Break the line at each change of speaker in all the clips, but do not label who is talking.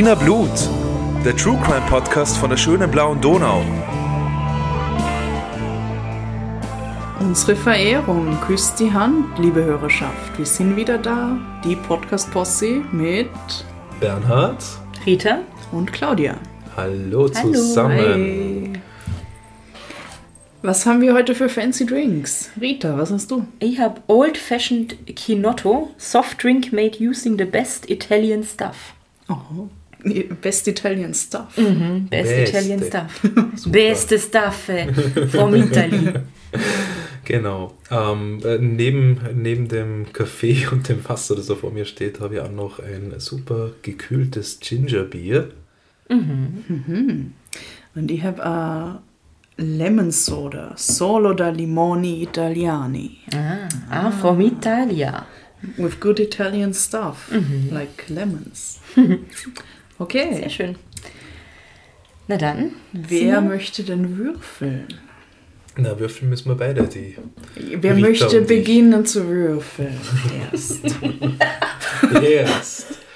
Wiener Blut, der True Crime Podcast von der schönen blauen Donau.
Unsere Verehrung küsst die Hand, liebe Hörerschaft. Wir sind wieder da, die Podcast-Posse mit
Bernhard
Rita
und Claudia.
Hallo zusammen.
Hey. Was haben wir heute für fancy Drinks? Rita, was hast du?
Ich habe Old Fashioned Kinotto, soft drink made using the best Italian stuff.
Oh, best Italian stuff.
Mhm, best
Beste.
Italian stuff. Beste stuff äh, from Italy.
Genau. Ähm, äh, neben, neben dem Kaffee und dem Wasser, das da vor mir steht, habe ich auch noch ein super gekühltes Gingerbier.
Und ich habe äh, Lemon Soda, Solo da Limoni Italiani.
Ah, ah, from Italia.
With good Italian stuff, like lemons. Okay,
Sehr schön. Na dann.
wer möchte denn würfeln?
Na, würfeln müssen wir beide, die.
Wer
Rita
möchte
und ich.
beginnen zu würfeln erst?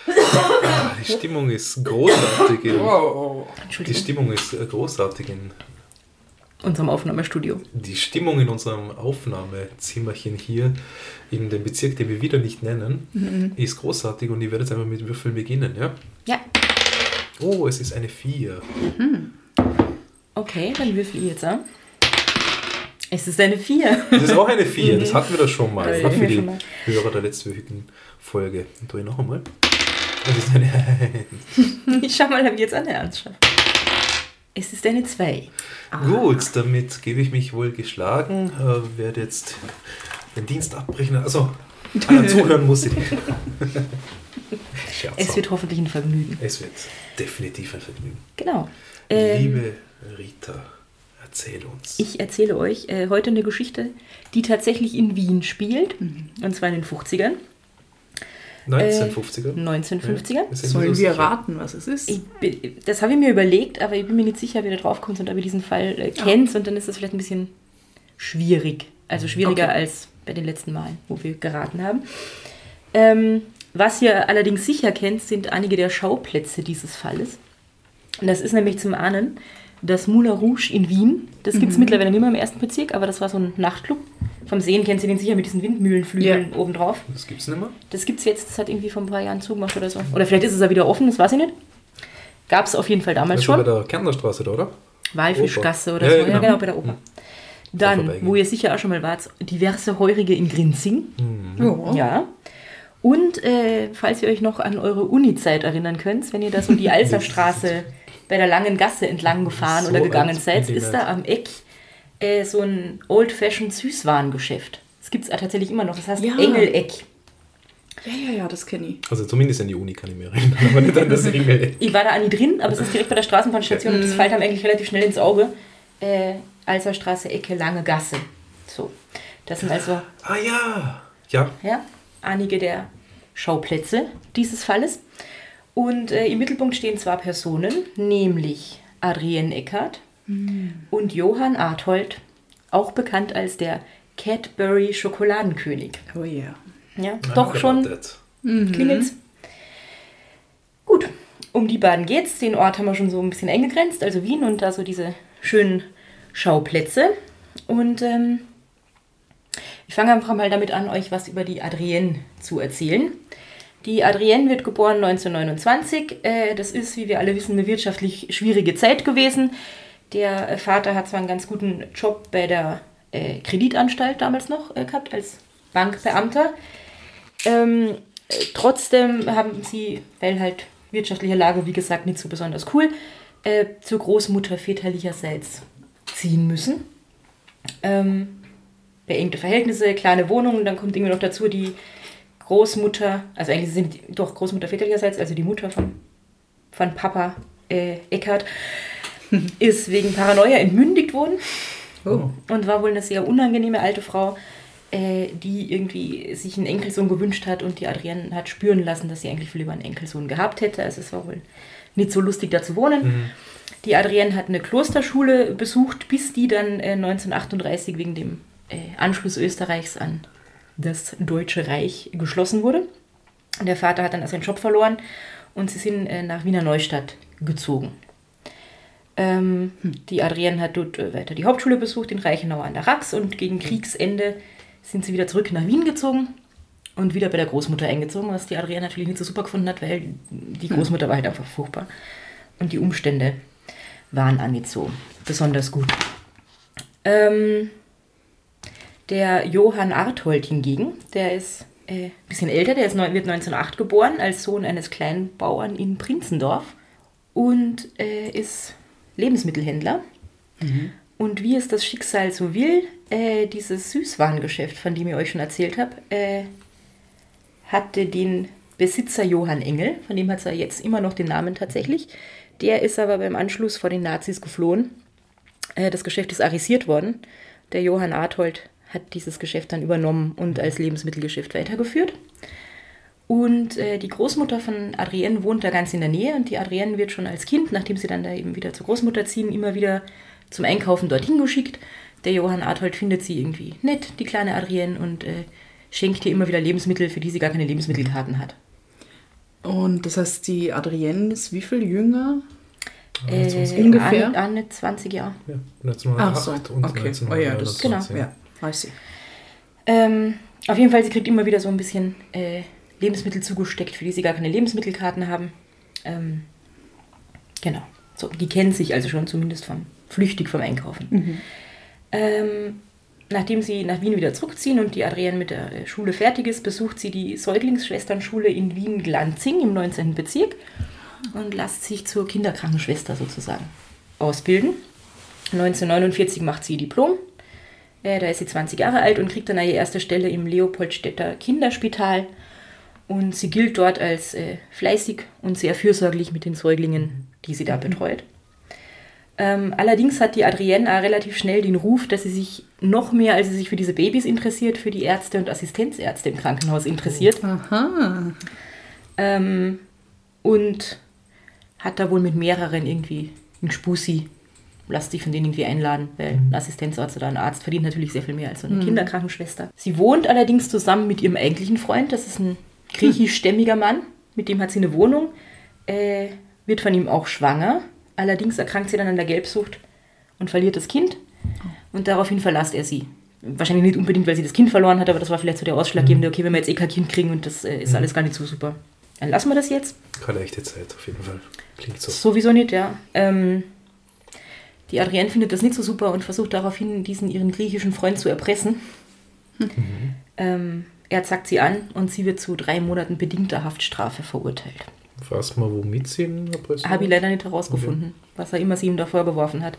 Ah, die Stimmung ist großartig. In,
wow.
die. Stimmung ist großartig in
Unserem Aufnahmestudio.
Die Stimmung in unserem Aufnahmezimmerchen hier in dem Bezirk, den wir wieder nicht nennen, ist großartig und ich werde jetzt einfach mit Würfeln beginnen, ja?
Ja.
Oh, es ist eine 4.
Okay, dann würfel ich jetzt an. Es ist eine 4.
Das ist auch eine 4, das hatten wir doch schon mal.
Das hatten
für die
mal.
Hörer der letztwöchigen Folge. Und tue ich noch einmal. Das ist eine 1.
Ich schau mal, ob ich jetzt eine Ernst schaffe. Es ist eine 2.
Gut, damit gebe ich mich wohl geschlagen. Äh, werde jetzt den Dienst abbrechen. Also, ja, zuhören muss ich.
Es wird hoffentlich ein Vergnügen.
es wird definitiv ein Vergnügen.
Genau. Ähm,
Liebe Rita, erzähl uns.
Ich erzähle euch äh, heute eine Geschichte, die tatsächlich in Wien spielt. Und zwar in den 50ern,
1950er.
1950er.
Ja,
Sollen
uns
wir
sicher.
raten, was es ist?
Ich, bin- das habe ich mir überlegt, aber ich bin mir nicht sicher, wie ihr drauf kommt und ob ihr diesen Fall äh, kennt. Und dann ist das vielleicht ein bisschen schwierig. Also schwieriger
Okay.
als bei den letzten Malen, wo wir geraten haben. Ähm, was ihr allerdings sicher kennt, sind einige der Schauplätze dieses Falles. Und das ist nämlich zum Ahnen das Moulin Rouge in Wien. Das gibt es mittlerweile nicht mehr im ersten Bezirk, aber das war so ein Nachtclub. Vom Sehen kennt ihr den sicher mit diesen Windmühlenflügeln
Ja.
obendrauf.
Das gibt's nicht mehr?
Das gibt es jetzt, das hat irgendwie vor ein paar Jahren zugemacht oder so. Oder vielleicht ist es ja wieder offen, das weiß ich nicht. Gab es auf jeden Fall damals
Das war bei
schon.
der Kärntnerstraße, da, oder?
Walfischgasse oder
Ja,
so.
ja,
Ja,
genau.
genau, bei der Oper. Dann, wo ihr sicher auch schon mal wart, diverse Heurige in Grinzing.
Ja.
Ja. Und äh, falls ihr euch noch an eure Uni-Zeit erinnern könnt, wenn ihr da so die Alserstraße bei der langen Gasse entlang gefahren
So
oder gegangen seid, ist da am Eck äh, so ein Old-Fashioned Süßwarengeschäft. Das gibt es tatsächlich immer noch. Das heißt
Ja.
Engeleck.
Ja, ja, ja, das kenne ich.
Also zumindest an die Uni kann ich mir erinnern, aber nicht an das Engel.
Ich war da nie drin, aber es ist direkt bei der Straßenbahnstation und das fällt einem eigentlich relativ schnell ins Auge. Äh, Alserstraße, Ecke, Lange Gasse. So. Das sind also
Ah ja! Ja,
ja, einige der Schauplätze dieses Falles. Und äh, im Mittelpunkt stehen zwei Personen, nämlich Adrienne Eckert und Johann Arthold, auch bekannt als der Cadbury Schokoladenkönig.
Oh yeah.
Ja, doch schon
erwartet.
klingelt's. Gut, um die beiden geht's. Den Ort haben wir schon so ein bisschen eingegrenzt, also Wien und da so diese schönen Schauplätze. Und ähm, ich fange einfach mal damit an, euch was über die Adrienne zu erzählen. Die Adrienne wird geboren 1929. Äh, das ist, wie wir alle wissen, eine wirtschaftlich schwierige Zeit gewesen. Der äh, Vater hat zwar einen ganz guten Job bei der äh, Kreditanstalt damals noch gehabt, als Bankbeamter. Ähm, äh, trotzdem haben sie, weil halt wirtschaftliche Lage, wie gesagt, nicht so besonders cool, zur Großmutter väterlicherseits ziehen müssen. Ähm, beengte Verhältnisse, kleine Wohnungen, dann kommt irgendwie noch dazu die Großmutter, also eigentlich sind die, doch Großmutter väterlicherseits, also die Mutter von, von Papa äh, Eckhardt, ist wegen Paranoia entmündigt worden
Oh.
und war wohl eine sehr unangenehme alte Frau, äh, die irgendwie sich einen Enkelsohn gewünscht hat und die Adrienne hat spüren lassen, dass sie eigentlich viel lieber einen Enkelsohn gehabt hätte. Also es war wohl nicht so lustig, da zu wohnen. Die Adrienne hat eine Klosterschule besucht, bis die dann äh, 1938 wegen dem äh, Anschluss Österreichs an das Deutsche Reich geschlossen wurde. Der Vater hat dann also seinen Job verloren und sie sind äh, nach Wiener Neustadt gezogen. Ähm, Die Adrienne hat dort äh, weiter die Hauptschule besucht, in Reichenau an der Rax und gegen Kriegsende sind sie wieder zurück nach Wien gezogen und wieder bei der Großmutter eingezogen, was die Adrienne natürlich nicht so super gefunden hat, weil die Großmutter war halt einfach furchtbar. Und die Umstände waren auch nicht so besonders gut. Ähm, der Johann Arthold hingegen, der ist äh, ein bisschen älter, der ist, wird 1908 geboren, als Sohn eines Kleinbauern in Prinzendorf und äh, ist Lebensmittelhändler. Und wie es das Schicksal so will, äh, dieses Süßwarengeschäft, von dem ich euch schon erzählt habe, äh, hatte den Besitzer Johann Engel, von dem hat er jetzt immer noch den Namen tatsächlich. Der ist aber beim Anschluss vor den Nazis geflohen. Äh, das Geschäft ist arisiert worden. Der Johann Arthold hat dieses Geschäft dann übernommen und als Lebensmittelgeschäft weitergeführt. Und äh, die Großmutter von Adrienne wohnt da ganz in der Nähe und die Adrienne wird schon als Kind, nachdem sie dann da eben wieder zur Großmutter ziehen, immer wieder zum Einkaufen dorthin geschickt. Der Johann Arthold findet sie irgendwie nett, die kleine Adrienne, und äh, schenkt ihr immer wieder Lebensmittel, für die sie gar keine Lebensmittelkarten hat.
Und das heißt, die Adrienne ist wie viel jünger?
Äh,
ungefähr?
An, an 20 Jahre.
Ja, 1908
Ach so,
und
okay. Oh ja, das-
1929.
genau.
Ja, weiß ich.
Ähm, auf jeden Fall, sie kriegt immer wieder so ein bisschen äh, Lebensmittel zugesteckt, für die sie gar keine Lebensmittelkarten haben. Ähm, genau. So, die kennen sich also schon zumindest vom flüchtig vom Einkaufen. Ähm, nachdem sie nach Wien wieder zurückziehen und die Adrienne mit der äh, Schule fertig ist, besucht sie die Säuglingsschwesternschule in Wien-Glanzing im 19. Bezirk und lässt sich zur Kinderkrankenschwester sozusagen ausbilden. 1949 macht sie ihr Diplom. Äh, da ist sie 20 Jahre alt und kriegt dann ihre erste Stelle im Leopoldstädter Kinderspital. Und sie gilt dort als äh, fleißig und sehr fürsorglich mit den Säuglingen, die sie da betreut. Ähm, allerdings hat die Adrienne auch relativ schnell den Ruf, dass sie sich noch mehr, als sie sich für diese Babys interessiert, für die Ärzte und Assistenzärzte im Krankenhaus interessiert.
Aha.
Ähm, und hat da wohl mit mehreren irgendwie einen Spusi. Lass dich von denen irgendwie einladen, weil ein Assistenzarzt oder ein Arzt verdient natürlich sehr viel mehr als so eine Kinderkrankenschwester. Sie wohnt allerdings zusammen mit ihrem eigentlichen Freund, das ist ein griechischstämmiger Mann, mit dem hat sie eine Wohnung, äh, wird von ihm auch schwanger. Allerdings erkrankt sie dann an der Gelbsucht und verliert das Kind. Und daraufhin verlässt er sie. Wahrscheinlich nicht unbedingt, weil sie das Kind verloren hat, aber das war vielleicht so der Ausschlaggebende, okay, wenn wir jetzt eh kein Kind kriegen und das äh, ist alles gar nicht so super. Dann lassen wir das jetzt.
Keine echte Zeit auf jeden Fall. Klingt so.
Sowieso nicht, ja. Ähm, die Adrienne findet das nicht so super und versucht daraufhin, diesen ihren griechischen Freund zu erpressen. Ähm, er zackt sie an und sie wird zu drei Monaten bedingter Haftstrafe verurteilt.
Weiß man, womit sie ihn erpressen?
Habe ich leider nicht herausgefunden, was er immer sie ihm da vorgeworfen hat.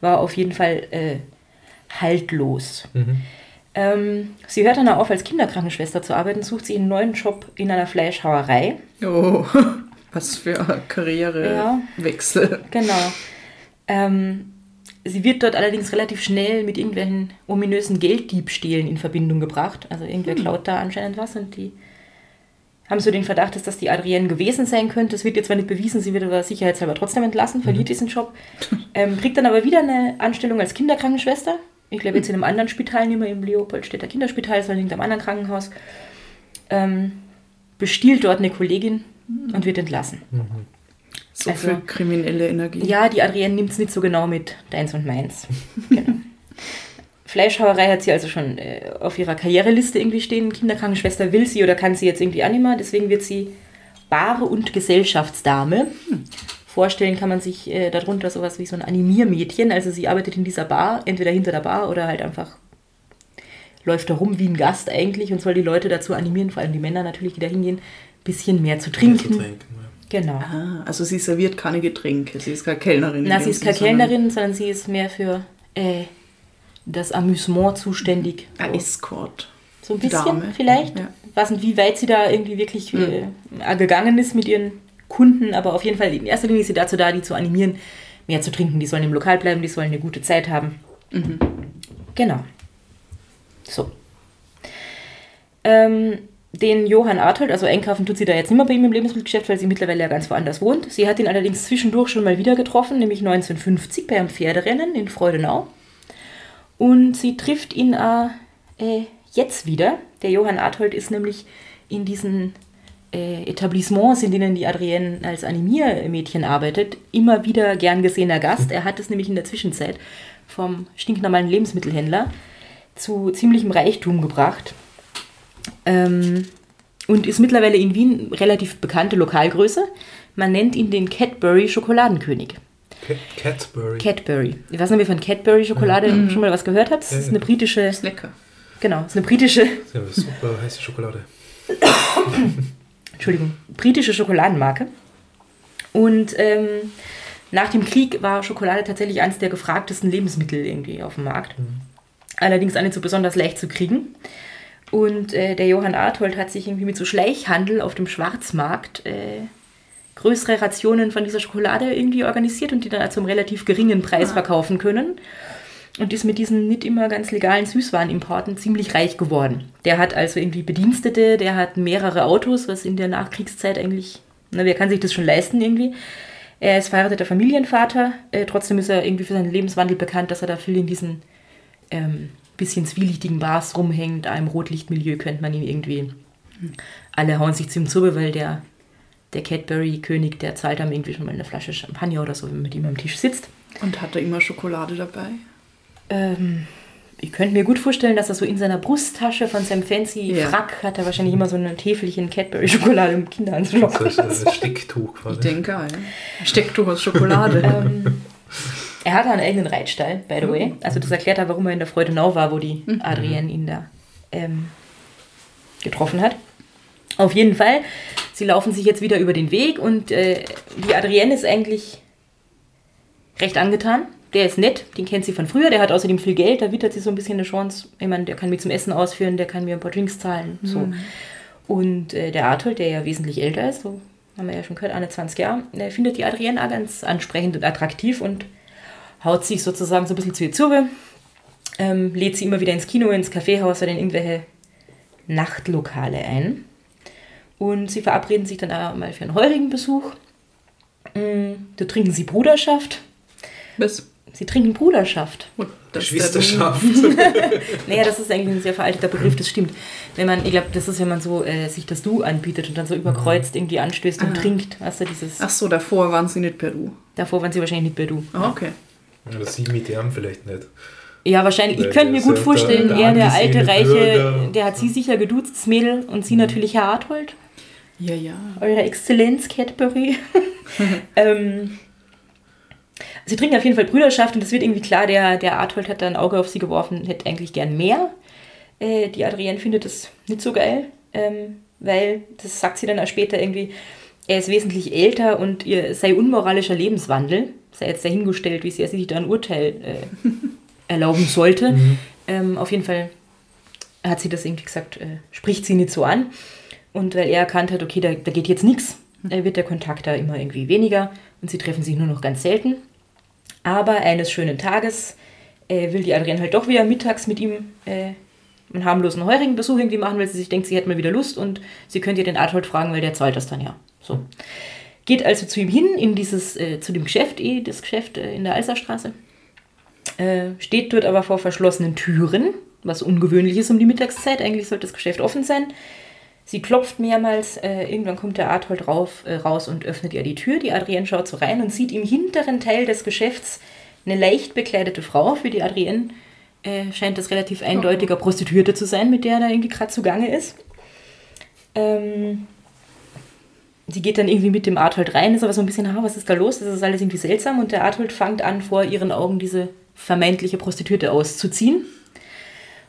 War auf jeden Fall äh, haltlos.
Mhm.
Ähm, sie hört dann auf, als Kinderkrankenschwester zu arbeiten, sucht sie einen neuen Job in einer Fleischhauerei.
Oh, was für ein Karrierewechsel.
Genau. Ähm, sie wird dort allerdings relativ schnell mit irgendwelchen ominösen Gelddiebstählen in Verbindung gebracht. Also irgendwer klaut da anscheinend was und die haben so den Verdacht, dass das die Adrienne gewesen sein könnte. Das wird jetzt zwar nicht bewiesen, sie wird aber sicherheitshalber trotzdem entlassen, verliert diesen Job, ähm, kriegt dann aber wieder eine Anstellung als Kinderkrankenschwester. Ich glaube jetzt in einem anderen Spital, nicht mehr im Leopoldstädter Kinderspital, sondern in einem anderen Krankenhaus. Ähm, bestiehlt dort eine Kollegin und wird entlassen.
So
Also-
viel kriminelle Energie.
Ja, die Adrienne nimmt es nicht so genau mit deins und meins. Genau. Fleischhauerei hat sie also schon äh, auf ihrer Karriereliste irgendwie stehen. Kinderkrankenschwester will sie oder kann sie jetzt irgendwie mehr. Deswegen wird sie Bare- und Gesellschaftsdame. Vorstellen kann man sich äh, darunter sowas wie so ein Animiermädchen. Also sie arbeitet in dieser Bar, entweder hinter der Bar oder halt einfach läuft da rum wie ein Gast eigentlich und soll die Leute dazu animieren, vor allem die Männer natürlich, die da hingehen, ein bisschen mehr zu
Zu
trinken.
trinken, ja.
Genau.
Ah, also sie serviert keine Getränke, sie ist keine Kellnerin. in
Na, sie ist keine Kellnerin, sondern sie ist mehr für äh, das Amüsement zuständig.
Ein Escort.
so ein bisschen
Dame.
vielleicht.
Ja.
weiß nicht, wie weit sie da irgendwie wirklich äh, gegangen ist mit ihren Kunden, aber auf jeden Fall in erster Linie ist sie dazu da, die zu animieren, mehr zu trinken. Die sollen im Lokal bleiben, die sollen eine gute Zeit haben. Genau. So. Ähm, den Johann Arthold, also einkaufen tut sie da jetzt nicht mehr bei ihm im Lebensmittelgeschäft, weil sie mittlerweile ja ganz woanders wohnt. Sie hat ihn allerdings zwischendurch schon mal wieder getroffen, nämlich 1950 bei einem Pferderennen in Freudenau. Und sie trifft ihn äh, äh, jetzt wieder. Der Johann Arthold ist nämlich in diesen äh, Etablissements, in denen die Adrienne als Animiermädchen arbeitet, immer wieder gern gesehener Gast. Er hat es nämlich in der Zwischenzeit vom stinknormalen Lebensmittelhändler zu ziemlichem Reichtum gebracht. Ähm, und ist mittlerweile in Wien relativ bekannte Lokalgröße. Man nennt ihn den Cadbury Schokoladenkönig.
Cadbury.
Cadbury. Ich weiß nicht, ob ihr von Cadbury Schokolade mhm. schon mal was gehört habt. Das ist eine britische.
Ist lecker.
Genau, das ist eine britische.
Ja, super heiße Schokolade.
Entschuldigung, britische Schokoladenmarke. Und ähm, nach dem Krieg war Schokolade tatsächlich eines der gefragtesten Lebensmittel irgendwie auf dem Markt. Mhm. Allerdings auch nicht so besonders leicht zu kriegen. Und äh, der Johann Arthold hat sich irgendwie mit so Schleichhandel auf dem Schwarzmarkt äh, größere Rationen von dieser Schokolade irgendwie organisiert und die dann zum relativ geringen Preis ah. verkaufen können. Und ist mit diesen nicht immer ganz legalen Süßwarenimporten ziemlich reich geworden. Der hat also irgendwie Bedienstete, der hat mehrere Autos, was in der Nachkriegszeit eigentlich, na, wer kann sich das schon leisten irgendwie. Er ist verheirateter Familienvater, äh, trotzdem ist er irgendwie für seinen Lebenswandel bekannt, dass er da viel in diesen ähm, bisschen zwielichtigen Bars rumhängt. Im Rotlichtmilieu könnte man ihn irgendwie. Alle hauen sich zu ihm zu, weil der, der Cadbury-König, der zahlt einem irgendwie schon mal eine Flasche Champagner oder so, wenn man mit ihm am Tisch sitzt.
Und hat er immer Schokolade dabei?
Ähm, ich könnte mir gut vorstellen, dass er so in seiner Brusttasche von seinem fancy ja. Frack hat er wahrscheinlich immer so ein Täfelchen Cadbury-Schokolade im Kinderanzug.
Das ist ein Stecktuch
quasi. Ich denke, ja. Stecktuch aus Schokolade.
ähm, er hatte einen eigenen Reitstall, by the way. Also das erklärt er, warum er in der Freudenau war, wo die mhm. Adrienne ihn da ähm, getroffen hat. Auf jeden Fall, sie laufen sich jetzt wieder über den Weg und äh, die Adrienne ist eigentlich recht angetan. Der ist nett, den kennt sie von früher, der hat außerdem viel Geld, da wittert sie so ein bisschen eine Chance. Ich meine, der kann mir zum Essen ausführen, der kann mir ein paar Drinks zahlen. So. Mhm. Und äh, der Arthold, der ja wesentlich älter ist, so haben wir ja schon gehört, eine 20 Jahre, der findet die Adrienne auch ganz ansprechend und attraktiv und haut sich sozusagen so ein bisschen zu ihr zu, ähm, lädt sie immer wieder ins Kino, ins Kaffeehaus oder in irgendwelche Nachtlokale ein. Und sie verabreden sich dann auch mal für einen heurigen Besuch. Mm, da trinken sie Bruderschaft.
Was?
Sie trinken Bruderschaft.
Geschwisterschaft.
naja, das ist eigentlich ein sehr veralteter Begriff, das stimmt. Wenn man, ich glaube, das ist, wenn man so äh, sich das Du anbietet und dann so überkreuzt irgendwie anstößt und ah. trinkt. Hast du dieses.
Ach so, davor waren sie nicht per Du.
Davor waren sie wahrscheinlich nicht per Du.
Oh, okay.
Ja, das sie mit ihm vielleicht nicht.
Ja, wahrscheinlich. Ich könnte mir gut vorstellen, der, er, der alte Reiche, Bürger. der hat sie sicher geduzt, das Mädel, und sie mhm. natürlich Herr Arthold.
Ja, ja.
Eure Exzellenz Cadbury. ähm, sie trinken auf jeden Fall Brüderschaft und es wird irgendwie klar, der, der Arthold hat da ein Auge auf sie geworfen, hätte eigentlich gern mehr. Äh, die Adrienne findet das nicht so geil, ähm, weil, das sagt sie dann auch später irgendwie, er ist wesentlich älter und ihr sei unmoralischer Lebenswandel sei jetzt dahingestellt, wie sehr sie sich da ein Urteil äh, erlauben sollte. Mhm. Ähm, auf jeden Fall hat sie das irgendwie gesagt, äh, spricht sie nicht so an. Und weil er erkannt hat, okay, da, da geht jetzt nichts, äh, wird der Kontakt da immer irgendwie weniger und sie treffen sich nur noch ganz selten. Aber eines schönen Tages äh, will die Adrienne halt doch wieder mittags mit ihm äh, einen harmlosen heurigen Besuch irgendwie machen, weil sie sich denkt, sie hätte mal wieder Lust und sie könnte ihr den Arthold fragen, weil der zahlt das dann ja. So. Geht also zu ihm hin, in dieses, äh, zu dem Geschäft, eh, das Geschäft äh, in der Alserstraße. Äh, steht dort aber vor verschlossenen Türen, was ungewöhnlich ist um die Mittagszeit. Eigentlich sollte das Geschäft offen sein. Sie klopft mehrmals, äh, irgendwann kommt der Arthold rauf, äh, raus und öffnet ihr die Tür. Die Adrienne schaut so rein und sieht im hinteren Teil des Geschäfts eine leicht bekleidete Frau. Für die Adrienne äh, scheint das relativ eindeutiger Prostituierte zu sein, mit der er da irgendwie gerade zugange ist. Ähm, sie geht dann irgendwie mit dem Arthold rein, ist aber so ein bisschen, ha, was ist da los? Das ist alles irgendwie seltsam. Und der Arthold fängt an, vor ihren Augen diese vermeintliche Prostituierte auszuziehen.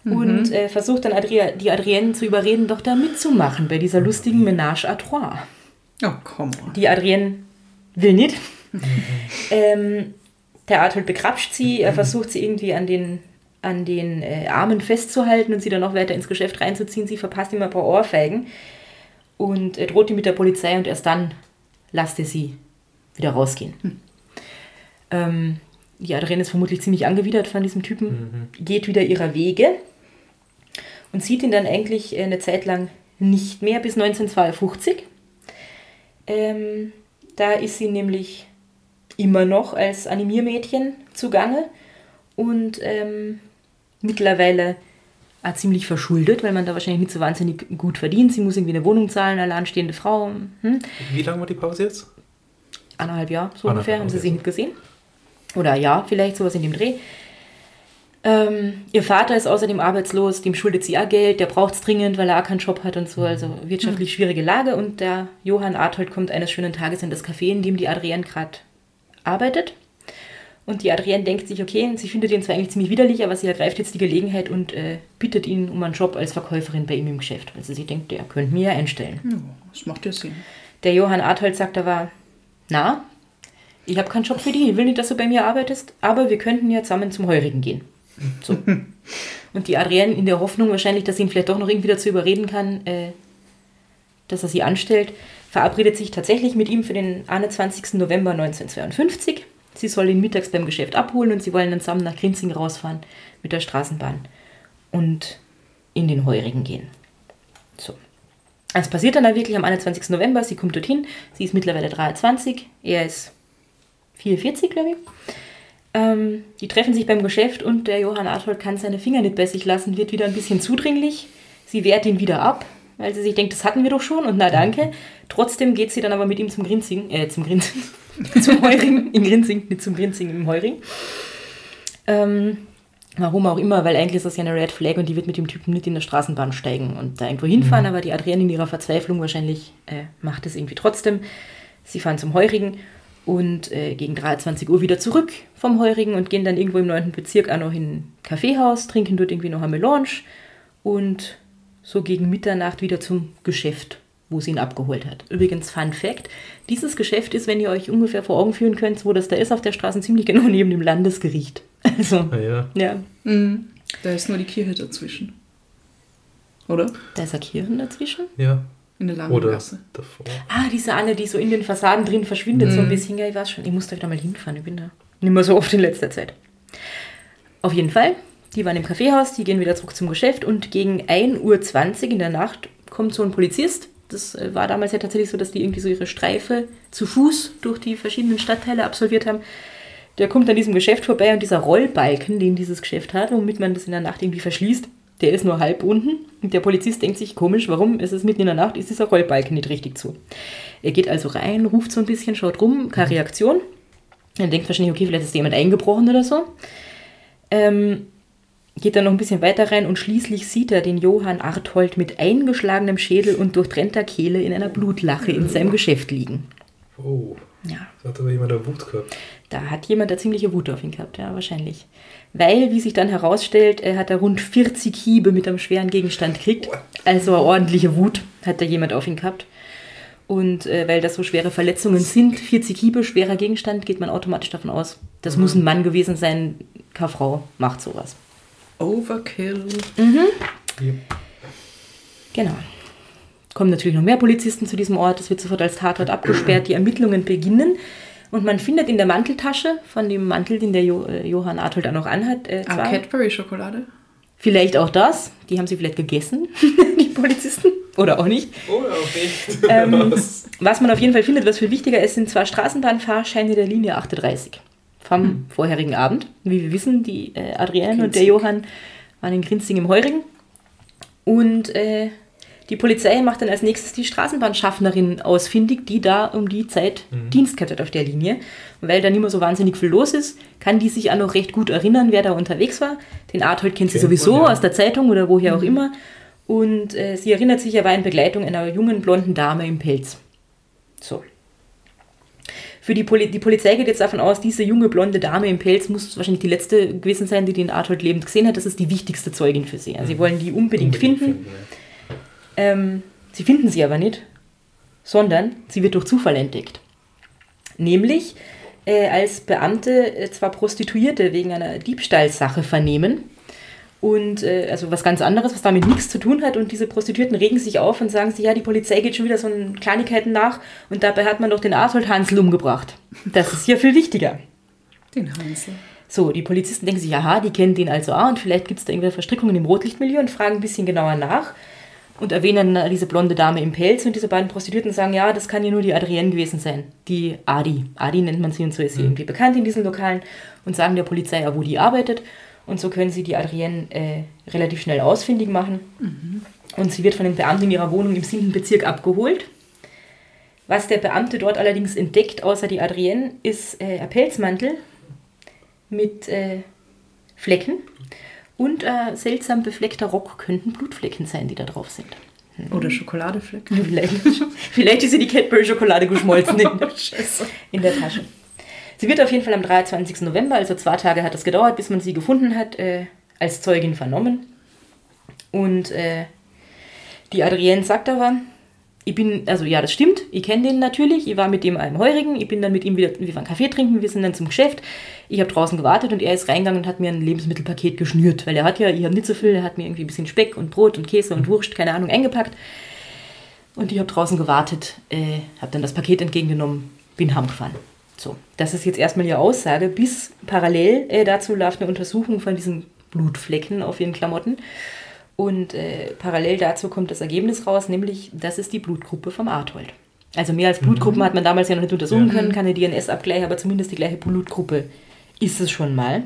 Mhm. Und äh, versucht dann Adria die Adrienne zu überreden, doch da mitzumachen bei dieser lustigen Ménage à trois.
Oh, komm.
Die Adrienne will nicht. Mhm. ähm, der Arthold bekrapscht sie, er versucht sie irgendwie an den, an den äh, Armen festzuhalten und sie dann noch weiter ins Geschäft reinzuziehen. Sie verpasst ihm ein paar Ohrfeigen und er droht die mit der Polizei und erst dann lasst er sie wieder rausgehen. Hm. Ähm, die Adrienne ist vermutlich ziemlich angewidert von diesem Typen, mhm. geht wieder ihrer Wege und sieht ihn dann eigentlich eine Zeit lang nicht mehr bis 1952. Ähm, da ist sie nämlich immer noch als Animiermädchen zugange und ähm, mittlerweile auch ziemlich verschuldet, weil man da wahrscheinlich nicht so wahnsinnig gut verdient. Sie muss irgendwie eine Wohnung zahlen, alleinstehende Frau. Hm?
Wie lange war die Pause jetzt?
Eineinhalb Jahre, so
Eineinhalb
ungefähr, haben sie sich nicht gesehen. Oder ja, vielleicht sowas in dem Dreh. Ähm, ihr Vater ist außerdem arbeitslos, dem schuldet sie auch Geld, der braucht es dringend, weil er auch keinen Job hat und so, also wirtschaftlich schwierige Lage. Und der Johann Arthold kommt eines schönen Tages in das Café, in dem die Adrienne gerade arbeitet. Und die Adrienne denkt sich, okay, sie findet ihn zwar eigentlich ziemlich widerlich, aber sie ergreift jetzt die Gelegenheit und äh, bittet ihn um einen Job als Verkäuferin bei ihm im Geschäft. Also sie denkt, der könnte mir ja einstellen.
Ja, das macht ja Sinn.
Der Johann Arthold sagt aber, na, ich habe keinen Job für dich, ich will nicht, dass du bei mir arbeitest, aber wir könnten ja zusammen zum Heurigen gehen. So. Und die Adrienne in der Hoffnung wahrscheinlich, dass sie ihn vielleicht doch noch irgendwie dazu überreden kann, äh, dass er sie anstellt, verabredet sich tatsächlich mit ihm für den 21. November 1952. Sie soll ihn mittags beim Geschäft abholen und sie wollen dann zusammen nach Grinzing rausfahren mit der Straßenbahn und in den Heurigen gehen. So. Es passiert dann auch wirklich am 21. November. Sie kommt dorthin. Sie ist mittlerweile 23. Er ist 44, glaube ich. Ähm, die treffen sich beim Geschäft und der Johann Arthold kann seine Finger nicht bei sich lassen, wird wieder ein bisschen zudringlich. Sie wehrt ihn wieder ab, weil sie sich denkt, das hatten wir doch schon und na danke. Trotzdem geht sie dann aber mit ihm zum Grinzing, äh, zum Grinzing, zum Heuring, in Grinzing, nicht zum Grinzing, im Heuring. Ähm, Warum auch immer, weil eigentlich ist das ja eine Red Flag und die wird mit dem Typen nicht in der Straßenbahn steigen und da irgendwo hinfahren, aber die Adrienne in ihrer Verzweiflung wahrscheinlich äh, macht es irgendwie trotzdem. Sie fahren zum Heurigen und äh, gegen 23 Uhr wieder zurück vom Heurigen und gehen dann irgendwo im 9. Bezirk auch noch in ein Kaffeehaus, trinken dort irgendwie noch eine Melange und so gegen Mitternacht wieder zum Geschäft, wo sie ihn abgeholt hat. Übrigens, Fun Fact: Dieses Geschäft ist, wenn ihr euch ungefähr vor Augen führen könnt, wo das da ist, auf der Straße ziemlich genau neben dem Landesgericht. Also,
Ah ja.
ja,
Mhm. Da ist nur die Kirche dazwischen. Oder?
da ist eine Kirche dazwischen.
Ja.
In der langen
Oder
Gasse.
davor.
Ah, diese Anne, die so in den Fassaden drin verschwindet, so ein bisschen. Ja, ich weiß schon. Ich musste euch da mal hinfahren. Ich bin da nicht mehr so oft in letzter Zeit. Auf jeden Fall, die waren im Kaffeehaus, die gehen wieder zurück zum Geschäft und gegen 1.20 Uhr in der Nacht kommt so ein Polizist. Das äh, war damals ja tatsächlich so, dass die irgendwie so ihre Streife zu Fuß durch die verschiedenen Stadtteile absolviert haben. Der kommt an diesem Geschäft vorbei und dieser Rollbalken, den dieses Geschäft hat, womit man das in der Nacht irgendwie verschließt, der ist nur halb unten. Und der Polizist denkt sich, komisch, warum ist es mitten in der Nacht, ist dieser Rollbalken nicht richtig zu. Er geht also rein, ruft so ein bisschen, schaut rum, keine Reaktion. Er denkt wahrscheinlich, okay, vielleicht ist jemand eingebrochen oder so. Ähm, geht dann noch ein bisschen weiter rein und schließlich sieht er den Johann Arthold mit eingeschlagenem Schädel und durchtrennter Kehle in einer Blutlache in seinem Geschäft liegen.
Oh,
Ja,
da hat aber jemand eine Wut gehabt.
Da hat jemand eine ziemliche Wut auf ihn gehabt, ja, wahrscheinlich. Weil, wie sich dann herausstellt, er hat er rund 40 Hiebe mit einem schweren Gegenstand gekriegt. Also eine ordentliche Wut hat da jemand auf ihn gehabt. Und äh, weil das so schwere Verletzungen sind, 40 Hiebe, schwerer Gegenstand, geht man automatisch davon aus, das muss ein Mann gewesen sein, keine Frau macht sowas.
Overkill.
Ja.
Genau. Kommen natürlich noch mehr Polizisten zu diesem Ort. Es wird sofort als Tatort abgesperrt. Die Ermittlungen beginnen. Und man findet in der Manteltasche von dem Mantel, den der jo äh, Johann Arthold auch noch anhat, äh,
Ah, Cadbury-Schokolade?
vielleicht auch das. Die haben sie vielleicht gegessen, die Polizisten. Oder auch nicht.
Oder auch nicht.
Ähm,
Was?
was man auf jeden Fall findet, was viel wichtiger ist, sind zwar Straßenbahnfahrscheine der Linie 38 vom vorherigen Abend. Wie wir wissen, die äh, Adrienne und der
Grinzing.
Johann waren in Grinzing im Heurigen. Und äh, die Polizei macht dann als nächstes die Straßenbahnschaffnerin ausfindig, die da um die Zeit Dienst gehabt hat auf der Linie. Und weil da nicht mehr so wahnsinnig viel los ist, kann die sich auch noch recht gut erinnern, wer da unterwegs war. Den Arthold kennt sie
Kennt
sowieso
ja.
aus der Zeitung oder woher auch immer. Und äh, sie erinnert sich, er war in Begleitung einer jungen blonden Dame im Pelz. So. Für die, Poli die Polizei geht jetzt davon aus, diese junge blonde Dame im Pelz muss wahrscheinlich die letzte gewesen sein, die den Arthold lebend gesehen hat. Das ist die wichtigste Zeugin für sie. Also sie wollen die unbedingt, finden.
ja.
Ähm, sie finden sie aber nicht, sondern sie wird durch Zufall entdeckt. Nämlich äh, als Beamte äh, zwar Prostituierte wegen einer Diebstahlsache vernehmen. Und äh, also was ganz anderes, was damit nichts zu tun hat. Und diese Prostituierten regen sich auf und sagen sich, ja, die Polizei geht schon wieder so Kleinigkeiten nach und dabei hat man doch den Arthold Hansel umgebracht. Das ist ja viel wichtiger.
Den Hansel.
So, die Polizisten denken sich, aha, die kennen den also auch und vielleicht gibt es da irgendwelche Verstrickungen im Rotlichtmilieu und fragen ein bisschen genauer nach und erwähnen äh, diese blonde Dame im Pelz und diese beiden Prostituierten sagen, ja, das kann ja nur die Adrienne gewesen sein, die Adi. Adi nennt man sie und so ist sie irgendwie bekannt in diesen Lokalen und sagen der Polizei, ja, wo die arbeitet Und so können sie die Adrienne äh, relativ schnell ausfindig machen. Und sie wird von den Beamten in ihrer Wohnung im 7. Bezirk abgeholt. Was der Beamte dort allerdings entdeckt, außer die Adrienne, ist äh, ein Pelzmantel mit äh, Flecken und ein seltsam befleckter Rock könnten Blutflecken sein, die da drauf sind.
Oder Schokoladefleck.
Vielleicht, vielleicht ist ihr die Cadbury-Schokolade geschmolzen in, in der Tasche. Sie wird auf jeden Fall am 23. November, also zwei Tage hat es gedauert, bis man sie gefunden hat, äh, als Zeugin vernommen. Und äh, die Adrienne sagt aber, ich bin, also ja, das stimmt, ich kenne den natürlich, ich war mit dem einem Heurigen, ich bin dann mit ihm wieder, wir waren Kaffee trinken, wir sind dann zum Geschäft, ich habe draußen gewartet und er ist reingegangen und hat mir ein Lebensmittelpaket geschnürt, weil er hat ja, ich habe nicht so viel, er hat mir irgendwie ein bisschen Speck und Brot und Käse und Wurst, keine Ahnung, eingepackt. Und ich habe draußen gewartet, äh, habe dann das Paket entgegengenommen, bin heimgefahren. So, das ist jetzt erstmal ihre Aussage, bis parallel äh, dazu läuft eine Untersuchung von diesen Blutflecken auf ihren Klamotten. Und äh, parallel dazu kommt das Ergebnis raus, nämlich das ist die Blutgruppe vom Arthold. Also mehr als Blutgruppen hat man damals ja noch nicht untersuchen können, keine DNS-Abgleich, aber zumindest die gleiche Blutgruppe ist es schon mal.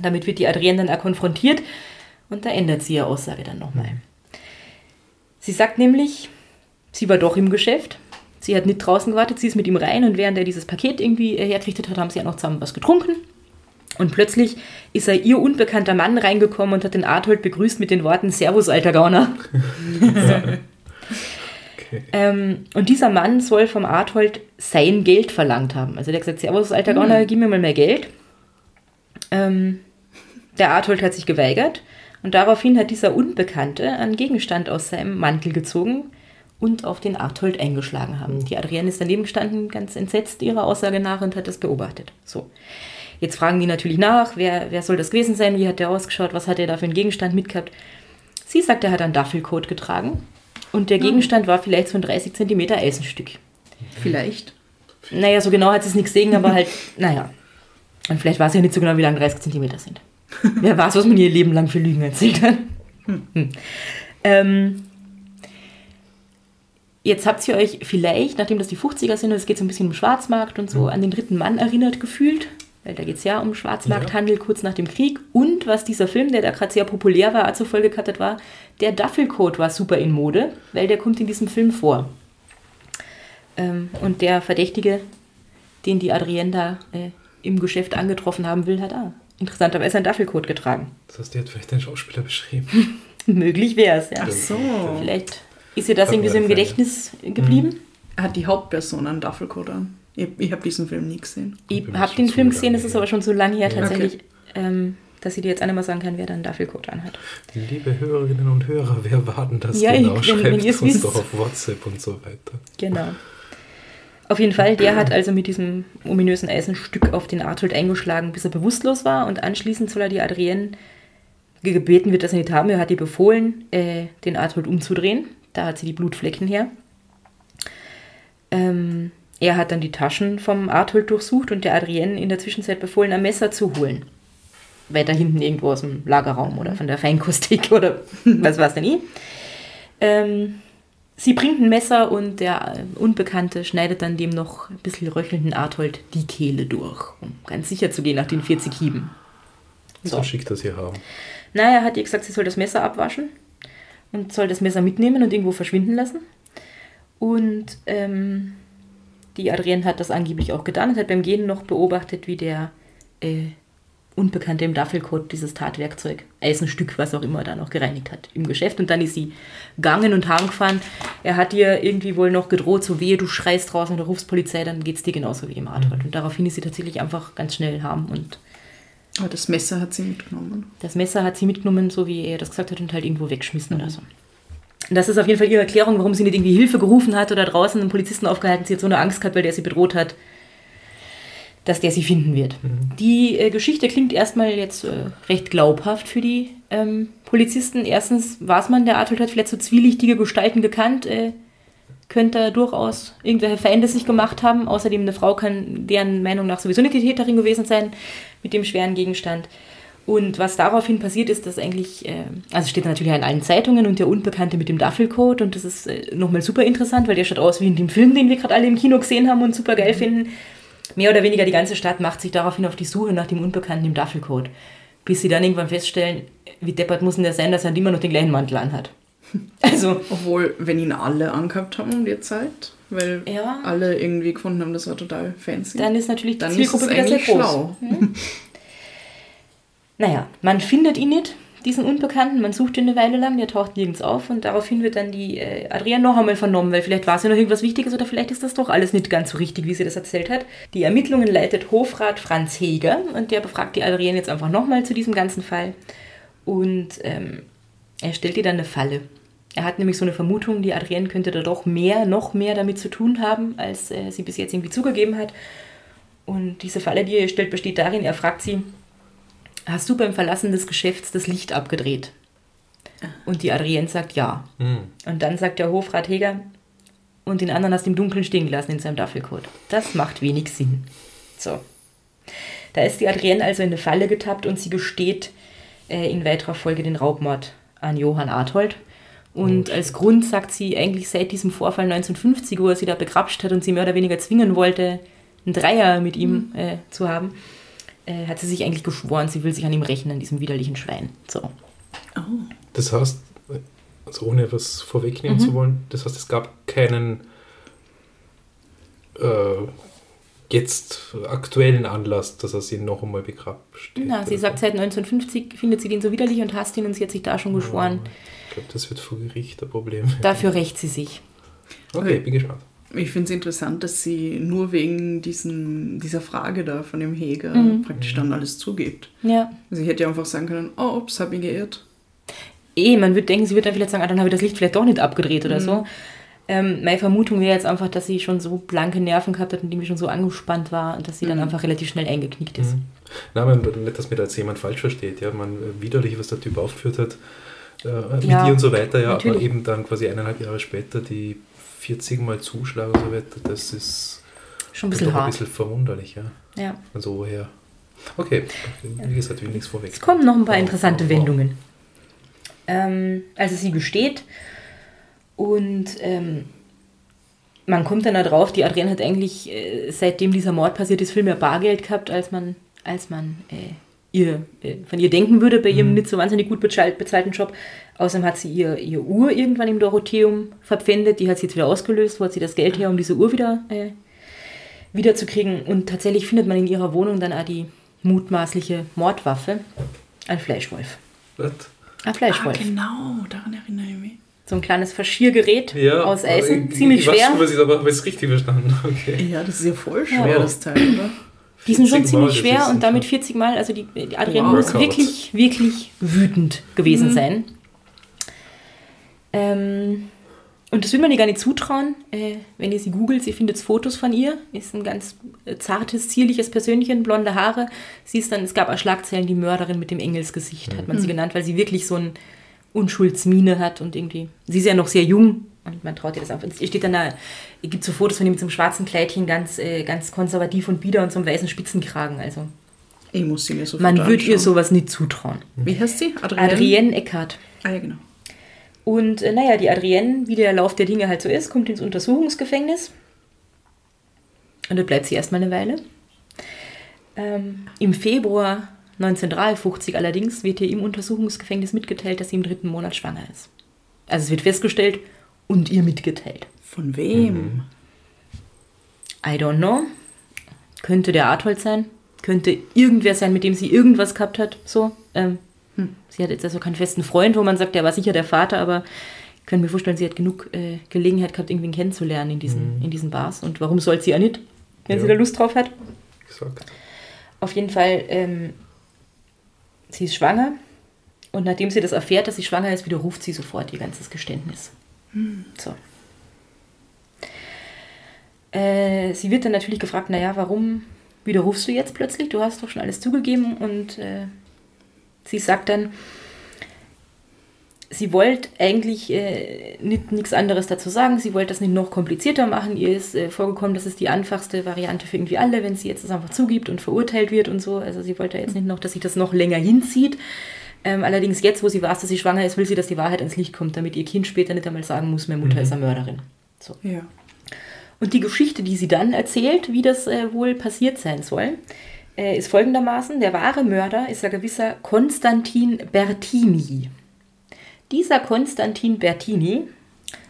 Damit wird die Adrienne dann auch konfrontiert und da ändert sie ihre Aussage dann nochmal. Sie sagt nämlich, sie war doch im Geschäft. Sie hat nicht draußen gewartet, sie ist mit ihm rein und während er dieses Paket irgendwie äh, hergerichtet hat, haben sie ja noch zusammen was getrunken. Und plötzlich ist er ihr unbekannter Mann reingekommen und hat den Arthold begrüßt mit den Worten Servus, alter Gauner.
Okay.
Ähm, und dieser Mann soll vom Arthold sein Geld verlangt haben. Also der hat gesagt, Servus, alter Gauner, gib mir mal mehr Geld. Ähm, der Arthold hat sich geweigert und daraufhin hat dieser Unbekannte einen Gegenstand aus seinem Mantel gezogen und auf den Arthold eingeschlagen haben. Die Adrienne ist daneben gestanden, ganz entsetzt ihrer Aussage nach und hat das beobachtet. So. Jetzt fragen die natürlich nach, wer, wer soll das gewesen sein, wie hat der ausgeschaut, was hat er da für einen Gegenstand mitgehabt. Sie sagt, er hat einen Duffelcoat getragen und der Gegenstand war vielleicht so ein 30 cm Eisenstück.
Vielleicht.
Naja, so genau hat sie es nicht gesehen, aber halt, naja. Und vielleicht weiß sie ja nicht so genau, wie lang 30 Zentimeter sind. Wer weiß, was man ihr Leben lang für Lügen erzählt hat. Hm. Ähm, jetzt habt ihr euch vielleicht, nachdem das die 50er sind und es geht so ein bisschen um Schwarzmarkt und so, an den dritten Mann erinnert gefühlt. Weil da geht es ja um Schwarzmarkthandel kurz nach dem Krieg. Und was dieser Film, der da gerade sehr populär war, zur Folge gehabt war, der Duffelcoat war super in Mode, weil der kommt in diesem Film vor. Ähm, und der Verdächtige, den die Adrienne da äh, im Geschäft angetroffen haben will, hat ah, interessanterweise einen Duffelcoat getragen.
Das heißt, die hat vielleicht den Schauspieler beschrieben.
Möglich wäre es, ja.
Ach so.
Vielleicht ist ihr das irgendwie so im Gedächtnis geblieben.
Hat die Hauptperson einen Duffelcoat an? Ich, ich habe diesen Film nie gesehen.
Ich habe den Film gesehen, es ist aber schon so lange her
Ja.
tatsächlich, ähm, dass ich dir jetzt einmal sagen kann, wer da einen Duffelcoat anhat.
Liebe Hörerinnen und Hörer, wer war denn das
Ja,
genau?
ich- wenn- wenn
Schreibt
ihr's
uns
wisst.
doch auf WhatsApp und so weiter.
Genau. Auf jeden Fall, der hat also mit diesem ominösen Eisenstück auf den Arthold eingeschlagen, bis er bewusstlos war und anschließend soll er die Adrienne ge- gebeten wird, dass er nicht haben. Er hat ihr befohlen, äh, den Arthold umzudrehen. Da hat sie die Blutflecken her. Ähm, er hat dann die Taschen vom Arthold durchsucht und der Adrienne in der Zwischenzeit befohlen, ein Messer zu holen. Weiter hinten irgendwo aus dem Lagerraum oder von der Feinkostik oder was war es denn eh. Ähm, sie bringt ein Messer und der äh, Unbekannte schneidet dann dem noch ein bisschen röchelnden Arthold die Kehle durch, um ganz sicher zu gehen nach den 40 Hieben.
So schick das hier haben.
Naja, hat ihr gesagt, sie soll das Messer abwaschen und soll das Messer mitnehmen und irgendwo verschwinden lassen. Und ähm, die Adrienne hat das angeblich auch getan und hat beim Gehen noch beobachtet, wie der äh, Unbekannte im Duffelcoat dieses Tatwerkzeug, Eisenstück, was auch immer, da noch gereinigt hat im Geschäft. Und dann ist sie gegangen und heimgefahren. Er hat ihr irgendwie wohl noch gedroht, so wehe, du schreist draußen und du rufst Polizei, dann geht's dir genauso wie im Arthold. Und daraufhin ist sie tatsächlich einfach ganz schnell harm und
Aber das Messer hat sie mitgenommen.
das Messer hat sie mitgenommen, so wie er das gesagt hat, und halt irgendwo weggeschmissen oder so. Und das ist auf jeden Fall ihre Erklärung, warum sie nicht irgendwie Hilfe gerufen hat oder draußen einen Polizisten aufgehalten. Sie hat so eine Angst gehabt, weil der sie bedroht hat, dass der sie finden wird. Die äh, Geschichte klingt erstmal jetzt äh, recht glaubhaft für die ähm, Polizisten. Erstens weiß man, der Arthold hat vielleicht so zwielichtige Gestalten gekannt, äh, könnte er durchaus irgendwelche Feinde sich gemacht haben. Außerdem eine Frau kann deren Meinung nach sowieso nicht die Täterin gewesen sein mit dem schweren Gegenstand. Und was daraufhin passiert ist, dass eigentlich, äh, also steht natürlich in allen Zeitungen und der Unbekannte mit dem Duffelcoat und das ist äh, nochmal super interessant, weil der schaut aus wie in dem Film, den wir gerade alle im Kino gesehen haben und super geil finden. Mehr oder weniger die ganze Stadt macht sich daraufhin auf die Suche nach dem Unbekannten im Duffelcoat. bis sie dann irgendwann feststellen, wie deppert muss denn der sein, dass er immer noch den gleichen Mantel anhat. Also,
Obwohl, wenn ihn alle angehabt haben um die Zeit, weil
Ja.
alle irgendwie gefunden haben, das war total fancy.
dann ist natürlich die
Dann
Zielgruppe wieder sehr groß.
schlau.
Naja, man findet ihn nicht, diesen Unbekannten. Man sucht ihn eine Weile lang, der taucht nirgends auf und daraufhin wird dann die äh, Adrienne noch einmal vernommen, weil vielleicht war es ja noch irgendwas Wichtiges oder vielleicht ist das doch alles nicht ganz so richtig, wie sie das erzählt hat. Die Ermittlungen leitet Hofrat Franz Heger und der befragt die Adrienne jetzt einfach nochmal zu diesem ganzen Fall und ähm, er stellt ihr dann eine Falle. Er hat nämlich so eine Vermutung, die Adrienne könnte da doch mehr, noch mehr damit zu tun haben, als äh, sie bis jetzt irgendwie zugegeben hat. Und diese Falle, die er ihr stellt, besteht darin, er fragt sie, hast du beim Verlassen des Geschäfts das Licht abgedreht? Und die Adrienne sagt ja.
Hm.
Und dann sagt der Hofrat Heger, und den anderen hast du im Dunkeln stehen gelassen in seinem Duffelcoat. Das macht wenig Sinn. So. Da ist die Adrienne also in eine Falle getappt und sie gesteht äh, in weiterer Folge den Raubmord an Johann Arthold. Und als Grund sagt sie eigentlich seit diesem Vorfall 1950, wo er sie da begrapscht hat und sie mehr oder weniger zwingen wollte, einen Dreier mit ihm äh, zu haben, äh, hat sie sich eigentlich geschworen, sie will sich an ihm rächen, an diesem widerlichen Schwein. So.
Das heißt, also ohne was
Mhm.
vorwegnehmen zu wollen, das heißt, es gab keinen äh, jetzt aktuellen Anlass, dass er sie noch einmal begrapscht.
Na, sie sagt, seit 1950 findet sie den so widerlich und hasst ihn und sie hat sich da schon geschworen.
Ich glaube, das wird vor Gericht ein Problem.
Dafür rächt sie sich.
Okay, bin gespannt.
Ich finde es interessant, dass sie nur wegen diesen, dieser Frage da von dem Heger
Mhm.
praktisch dann alles zugibt.
Ja.
Sie hätte ja einfach sagen können, oh, ups, hab ich geirrt.
Eh, man wird denken, sie wird dann vielleicht sagen, ah, dann habe ich das Licht vielleicht doch nicht abgedreht oder so. Ähm, meine Vermutung wäre jetzt einfach, dass sie schon so blanke Nerven gehabt hat und irgendwie schon so angespannt war, dass sie dann einfach relativ schnell eingeknickt ist.
Nein, man, nicht, dass mir da jetzt jemand falsch versteht. Ja, man äh, widerlich, was der Typ aufgeführt hat, äh, mit
Ja,
ihr und so weiter, ja, aber
natürlich.
eben dann quasi eineinhalb Jahre später die 40 Mal Zuschlag und so weiter, das ist
Schon ein bisschen
ein
hart.
bisschen verwunderlich, ja.
Ja.
Von so her. Okay, wie gesagt, will nichts vorweg.
Es kommen noch ein paar interessante
wow.
Wendungen. Ähm, also sie gesteht und ähm, man kommt dann da drauf, die Adrienne hat eigentlich, äh, seitdem dieser Mord passiert ist, viel mehr Bargeld gehabt, als man, als man äh, ihr, äh, von ihr denken würde bei ihrem nicht so wahnsinnig gut bezahlt, bezahlten Job. Außerdem hat sie ihr, ihr Uhr irgendwann im Dorotheum verpfändet, die hat sie jetzt wieder ausgelöst, wo hat sie das Geld her, um diese Uhr wieder äh, wiederzukriegen. Und tatsächlich findet man in ihrer Wohnung dann auch die mutmaßliche Mordwaffe, ein Fleischwolf.
What?
Ein
Ah,
Fleischwolf.
genau, daran erinnere ich mich.
So ein kleines Faschiergerät
Ja,
aus Eisen,
ich-
ziemlich
ich weiß
schwer.
schon, was ich aber habe es richtig verstanden. Okay.
Ja, das ist ja voll schwer,
Ja.
das Teil, oder?
Die sind schon
40 Mal,
ziemlich
das
schwer und damit 40 Mal, also die, die Adrienne
Wow.
muss wirklich, wirklich wütend
Mhm.
gewesen sein. Ähm, und das will man ihr gar nicht zutrauen. Äh, wenn ihr sie googelt, sie findet Fotos von ihr. Ist ein ganz äh, zartes, zierliches Persönchen, blonde Haare. Sie ist dann, es gab auch Schlagzeilen, die Mörderin mit dem Engelsgesicht, hat man sie genannt, weil sie wirklich so ein Unschuldsmiene hat und irgendwie, sie ist ja noch sehr jung und man traut ihr das auf. Und steht dann da, gibt so Fotos von ihr mit so einem schwarzen Kleidchen, ganz, äh, ganz konservativ und bieder und so einem weißen Spitzenkragen. Also
Ich muss sie mir sofort
man würde ihr sowas nicht zutrauen.
Wie heißt sie? Adrienne?
Adrienne Eckhardt.
Ah, ja, genau.
Und äh, naja, die Adrienne, wie der Lauf der Dinge halt so ist, kommt ins Untersuchungsgefängnis. Und dort bleibt sie erstmal eine Weile. Ähm, Im Februar 1953 allerdings wird ihr im Untersuchungsgefängnis mitgeteilt, dass sie im dritten Monat schwanger ist. Also es wird festgestellt und ihr mitgeteilt.
Von wem?
I don't know. Könnte der Arthold sein. Könnte irgendwer sein, mit dem sie irgendwas gehabt hat. So. Ähm, Sie hat jetzt also keinen festen Freund, wo man sagt, der war sicher der Vater, aber ich kann mir vorstellen, sie hat genug äh, Gelegenheit gehabt, irgendwen kennenzulernen in diesen, in diesen Bars. Und warum soll sie ja nicht, wenn
Ja.
sie da Lust drauf hat?
Gesagt.
Auf jeden Fall, ähm, sie ist schwanger. Und nachdem sie das erfährt, dass sie schwanger ist, widerruft sie sofort ihr ganzes Geständnis. So. Äh, sie wird dann natürlich gefragt, naja, warum widerrufst du jetzt plötzlich? Du hast doch schon alles zugegeben. Und äh, sie sagt dann, sie wollte eigentlich äh, nicht nichts anderes dazu sagen. Sie wollte das nicht noch komplizierter machen. Ihr ist äh, vorgekommen, das ist die einfachste Variante für irgendwie alle, wenn sie jetzt das einfach zugibt und verurteilt wird und so. Also sie wollte jetzt nicht noch, dass sich das noch länger hinzieht. Ähm, allerdings jetzt, wo sie weiß, dass sie schwanger ist, will sie, dass die Wahrheit ans Licht kommt, damit ihr Kind später nicht einmal sagen muss, meine Mutter ist eine Mörderin. So.
Ja.
Und die Geschichte, die sie dann erzählt, wie das äh, wohl passiert sein soll, äh, ist folgendermaßen: Der wahre Mörder ist ein gewisser Konstantin Bertini. Dieser Konstantin Bertini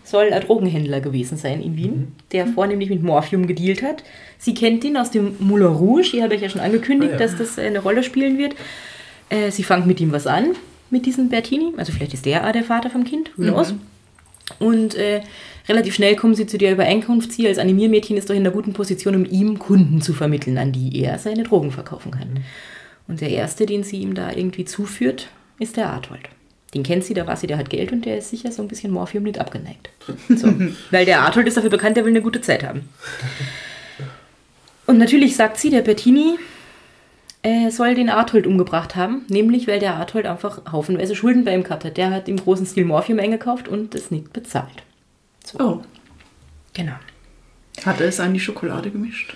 soll ein Drogenhändler gewesen sein in Wien, der vornehmlich mit Morphium gedealt hat. Sie kennt ihn aus dem Moulin Rouge. Hier habe ich ja schon angekündigt,
Ah, ja.
dass das eine Rolle spielen wird. Äh, sie fängt mit ihm was an, mit diesem Bertini. Also vielleicht ist der auch der Vater vom Kind, who knows. Und äh, relativ schnell kommen sie zu der Übereinkunft, sie als Animiermädchen ist doch in einer guten Position, um ihm Kunden zu vermitteln, an die er seine Drogen verkaufen kann. Und der erste, den sie ihm da irgendwie zuführt, ist der Arthold. Den kennt sie, da war sie, der hat Geld und der ist sicher so ein bisschen Morphium nicht abgeneigt. So. Weil der Arthold ist dafür bekannt, der will eine gute Zeit haben. Und natürlich sagt sie, der Bertini äh, soll den Arthold umgebracht haben, nämlich weil der Arthold einfach haufenweise Schulden bei ihm gehabt hat. Der hat im großen Stil Morphium eingekauft und es nicht bezahlt.
Oh,
Genau.
hat er es an die Schokolade gemischt?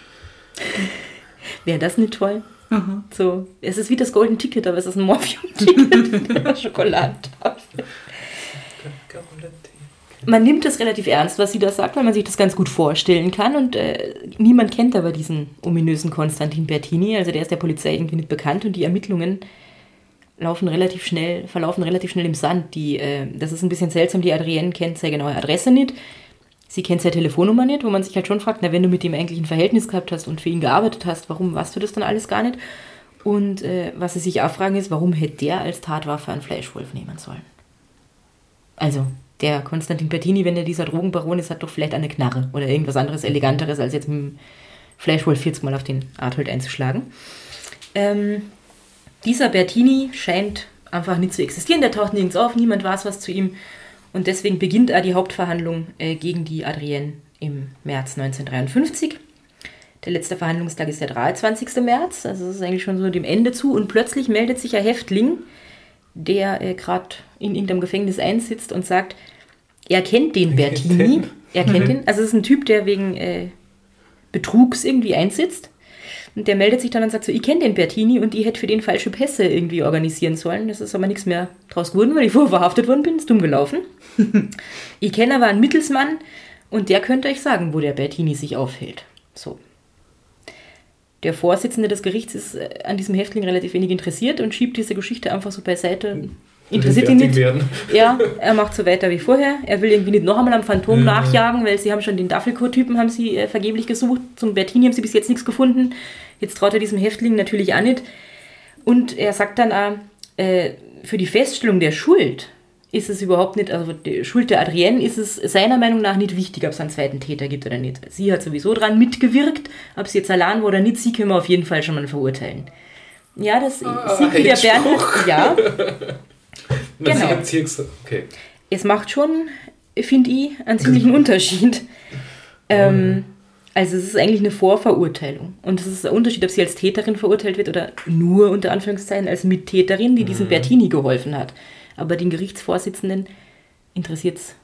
Wäre das nicht toll?
Aha.
So, es ist wie das Golden Ticket, aber es ist ein Morphium-Ticket der Schokoladentafel. Man nimmt das relativ ernst, was sie da sagt, weil man sich das ganz gut vorstellen kann. Und äh, niemand kennt aber diesen ominösen Konstantin Bertini. Also der ist der Polizei irgendwie nicht bekannt und die Ermittlungen laufen relativ schnell, verlaufen relativ schnell im Sand. Die, äh, das ist ein bisschen seltsam, die Adrienne kennt seine genaue Adresse nicht. Sie kennt seine Telefonnummer nicht, wo man sich halt schon fragt, na, wenn du mit ihm eigentlich ein Verhältnis gehabt hast und für ihn gearbeitet hast, warum weißt du das dann alles gar nicht? Und äh, was sie sich auch fragen ist, warum hätte der als Tatwaffe einen Fleischwolf nehmen sollen? Also, der Konstantin Bertini, wenn er dieser Drogenbaron ist, hat doch vielleicht eine Knarre oder irgendwas anderes, eleganteres, als jetzt mit dem Fleischwolf 40 Mal auf den Arthold einzuschlagen. Ähm, dieser Bertini scheint einfach nicht zu existieren, der taucht nirgends auf, niemand weiß was zu ihm. Und deswegen beginnt auch die Hauptverhandlung äh, gegen die Adrienne im März 1953. Der letzte Verhandlungstag ist der 23. März, also es ist eigentlich schon so dem Ende zu. Und plötzlich meldet sich ein Häftling, der äh, gerade in irgendeinem Gefängnis einsitzt und sagt, er kennt den Bertini. Er kennt ihn. Also es ist ein Typ, der wegen äh, Betrugs irgendwie einsitzt. Und der meldet sich dann und sagt so, ich kenne den Bertini und ich hätte für den falsche Pässe irgendwie organisieren sollen. Das ist aber nichts mehr draus geworden, weil ich vorher verhaftet worden bin. Ist dumm gelaufen. ich kenne aber einen Mittelsmann und der könnte euch sagen, wo der Bertini sich aufhält. So. Der Vorsitzende des Gerichts ist äh, an diesem Häftling relativ wenig interessiert und schiebt diese Geschichte einfach so beiseite. Interessiert ihn nicht.
werden.
Ja, er macht so weiter wie vorher. Er will irgendwie nicht noch einmal am Phantom nachjagen, weil sie haben schon den Duffelcoat-Typen haben sie äh, vergeblich gesucht. Zum Bertini haben sie bis jetzt nichts gefunden. Jetzt traut er diesem Häftling natürlich auch nicht. Und er sagt dann auch, äh, für die Feststellung der Schuld ist es überhaupt nicht, also die Schuld der Adrienne ist es seiner Meinung nach nicht wichtig, ob es einen zweiten Täter gibt oder nicht. Sie hat sowieso dran mitgewirkt, ob sie jetzt allein war oder nicht, sie können wir auf jeden Fall schon mal verurteilen. Ja, das sieht wie der Bernd. Ja, Genau.
gesagt, okay.
es macht schon, finde ich, einen ziemlichen Unterschied. Ähm, also es ist eigentlich eine Vorverurteilung. Und es ist ein Unterschied, ob sie als Täterin verurteilt wird oder nur unter Anführungszeichen als Mittäterin, die diesem Bertini geholfen hat. Aber den Gerichtsvorsitzenden interessiert es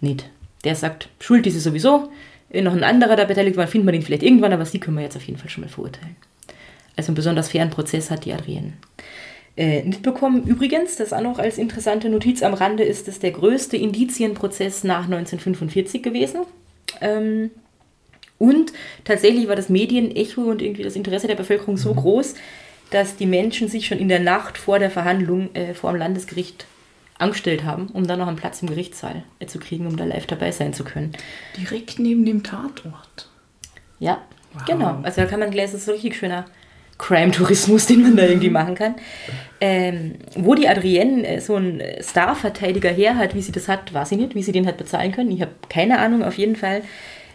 nicht. Der sagt, schuld ist sie sowieso. Wenn noch ein anderer da beteiligt war, finden wir den vielleicht irgendwann, aber sie können wir jetzt auf jeden Fall schon mal verurteilen. Also einen besonders fairen Prozess hat die Adrienne äh, nicht bekommen. Übrigens, das auch noch als interessante Notiz am Rande ist, es der größte Indizienprozess nach 1945 gewesen. Ähm, und tatsächlich war das Medienecho und irgendwie das Interesse der Bevölkerung so groß, dass die Menschen sich schon in der Nacht vor der Verhandlung äh, vor dem Landesgericht angestellt haben, um dann noch einen Platz im Gerichtssaal äh, zu kriegen, um da live dabei sein zu können.
Direkt neben dem Tatort.
Ja, genau. Also da kann man gleich, das ist so richtig schöner Crime-Tourismus, den man da irgendwie machen kann. Ähm, wo die Adrienne äh, so einen Star-Verteidiger her hat, wie sie das hat, weiß ich nicht, wie sie den hat bezahlen können. Ich habe keine Ahnung, auf jeden Fall.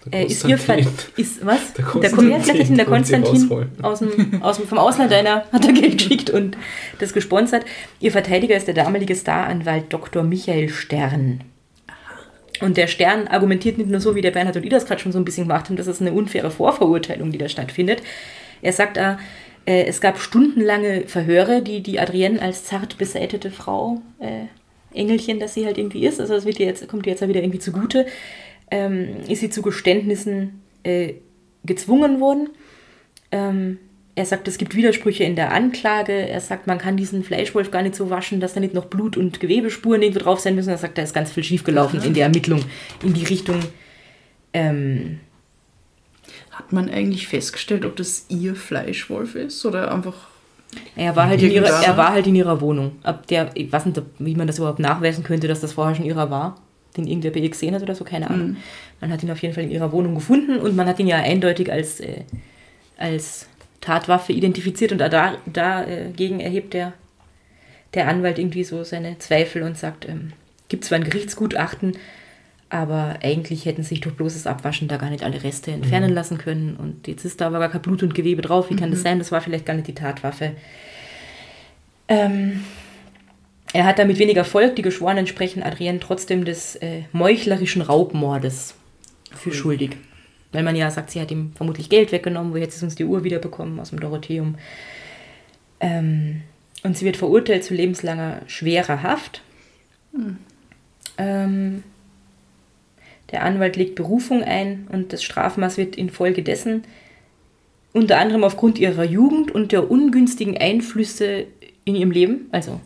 Der
Äh, ist ihr Ver
Konstantin.
ist was?
Der
Der, Ko- ja, vielleicht hat ihn der
wollen sie
Konstantin aus dem, aus dem, vom Ausland einer hat er Geld geschickt und das gesponsert. Ihr Verteidiger ist der damalige Staranwalt Dr. Michael Stern. Und der Stern argumentiert nicht nur so, wie der Bernhard und ich das gerade schon so ein bisschen gemacht haben, das ist eine unfaire Vorverurteilung, die da stattfindet. Er sagt, äh, äh, es gab stundenlange Verhöre, die die Adrienne als zart beseitete Frau, äh, Engelchen, das sie halt irgendwie ist, also das wird ihr jetzt, kommt ihr jetzt ja wieder irgendwie zugute, ähm, ist sie zu Geständnissen äh, gezwungen worden. Ähm, er sagt, es gibt Widersprüche in der Anklage. Er sagt, man kann diesen Fleischwolf gar nicht so waschen, dass da nicht noch Blut- und Gewebespuren irgendwo drauf sein müssen. Er sagt, da ist ganz viel schiefgelaufen in der Ermittlung in die Richtung. Ähm,
Hat man eigentlich festgestellt, ob das ihr Fleischwolf ist oder einfach.
Er war, halt in ihrer, er war halt in ihrer Wohnung. Ab der, ich weiß nicht, wie man das überhaupt nachweisen könnte, dass das vorher schon ihrer war. Den irgendwer bei ihr gesehen hat oder so, keine Ahnung. Man hat ihn auf jeden Fall in ihrer Wohnung gefunden und man hat ihn ja eindeutig als, äh, als Tatwaffe identifiziert und da, dagegen erhebt der, der Anwalt irgendwie so seine Zweifel und sagt, ähm, gibt zwar ein Gerichtsgutachten, aber eigentlich hätten sich durch bloßes Abwaschen da gar nicht alle Reste entfernen lassen können. Und jetzt ist da aber gar kein Blut und Gewebe drauf. Wie kann das sein? Das war vielleicht gar nicht die Tatwaffe. Ähm, er hat damit wenig Erfolg. Die Geschworenen sprechen Adrienne trotzdem des äh, meuchlerischen Raubmordes für schuldig. Weil man ja sagt, sie hat ihm vermutlich Geld weggenommen, wo jetzt ist uns die Uhr wiederbekommen aus dem Dorotheum. Ähm, und sie wird verurteilt zu lebenslanger schwerer Haft. Ähm, der Anwalt legt Berufung ein und das Strafmaß wird infolgedessen unter anderem aufgrund ihrer Jugend und der ungünstigen Einflüsse in ihrem Leben, also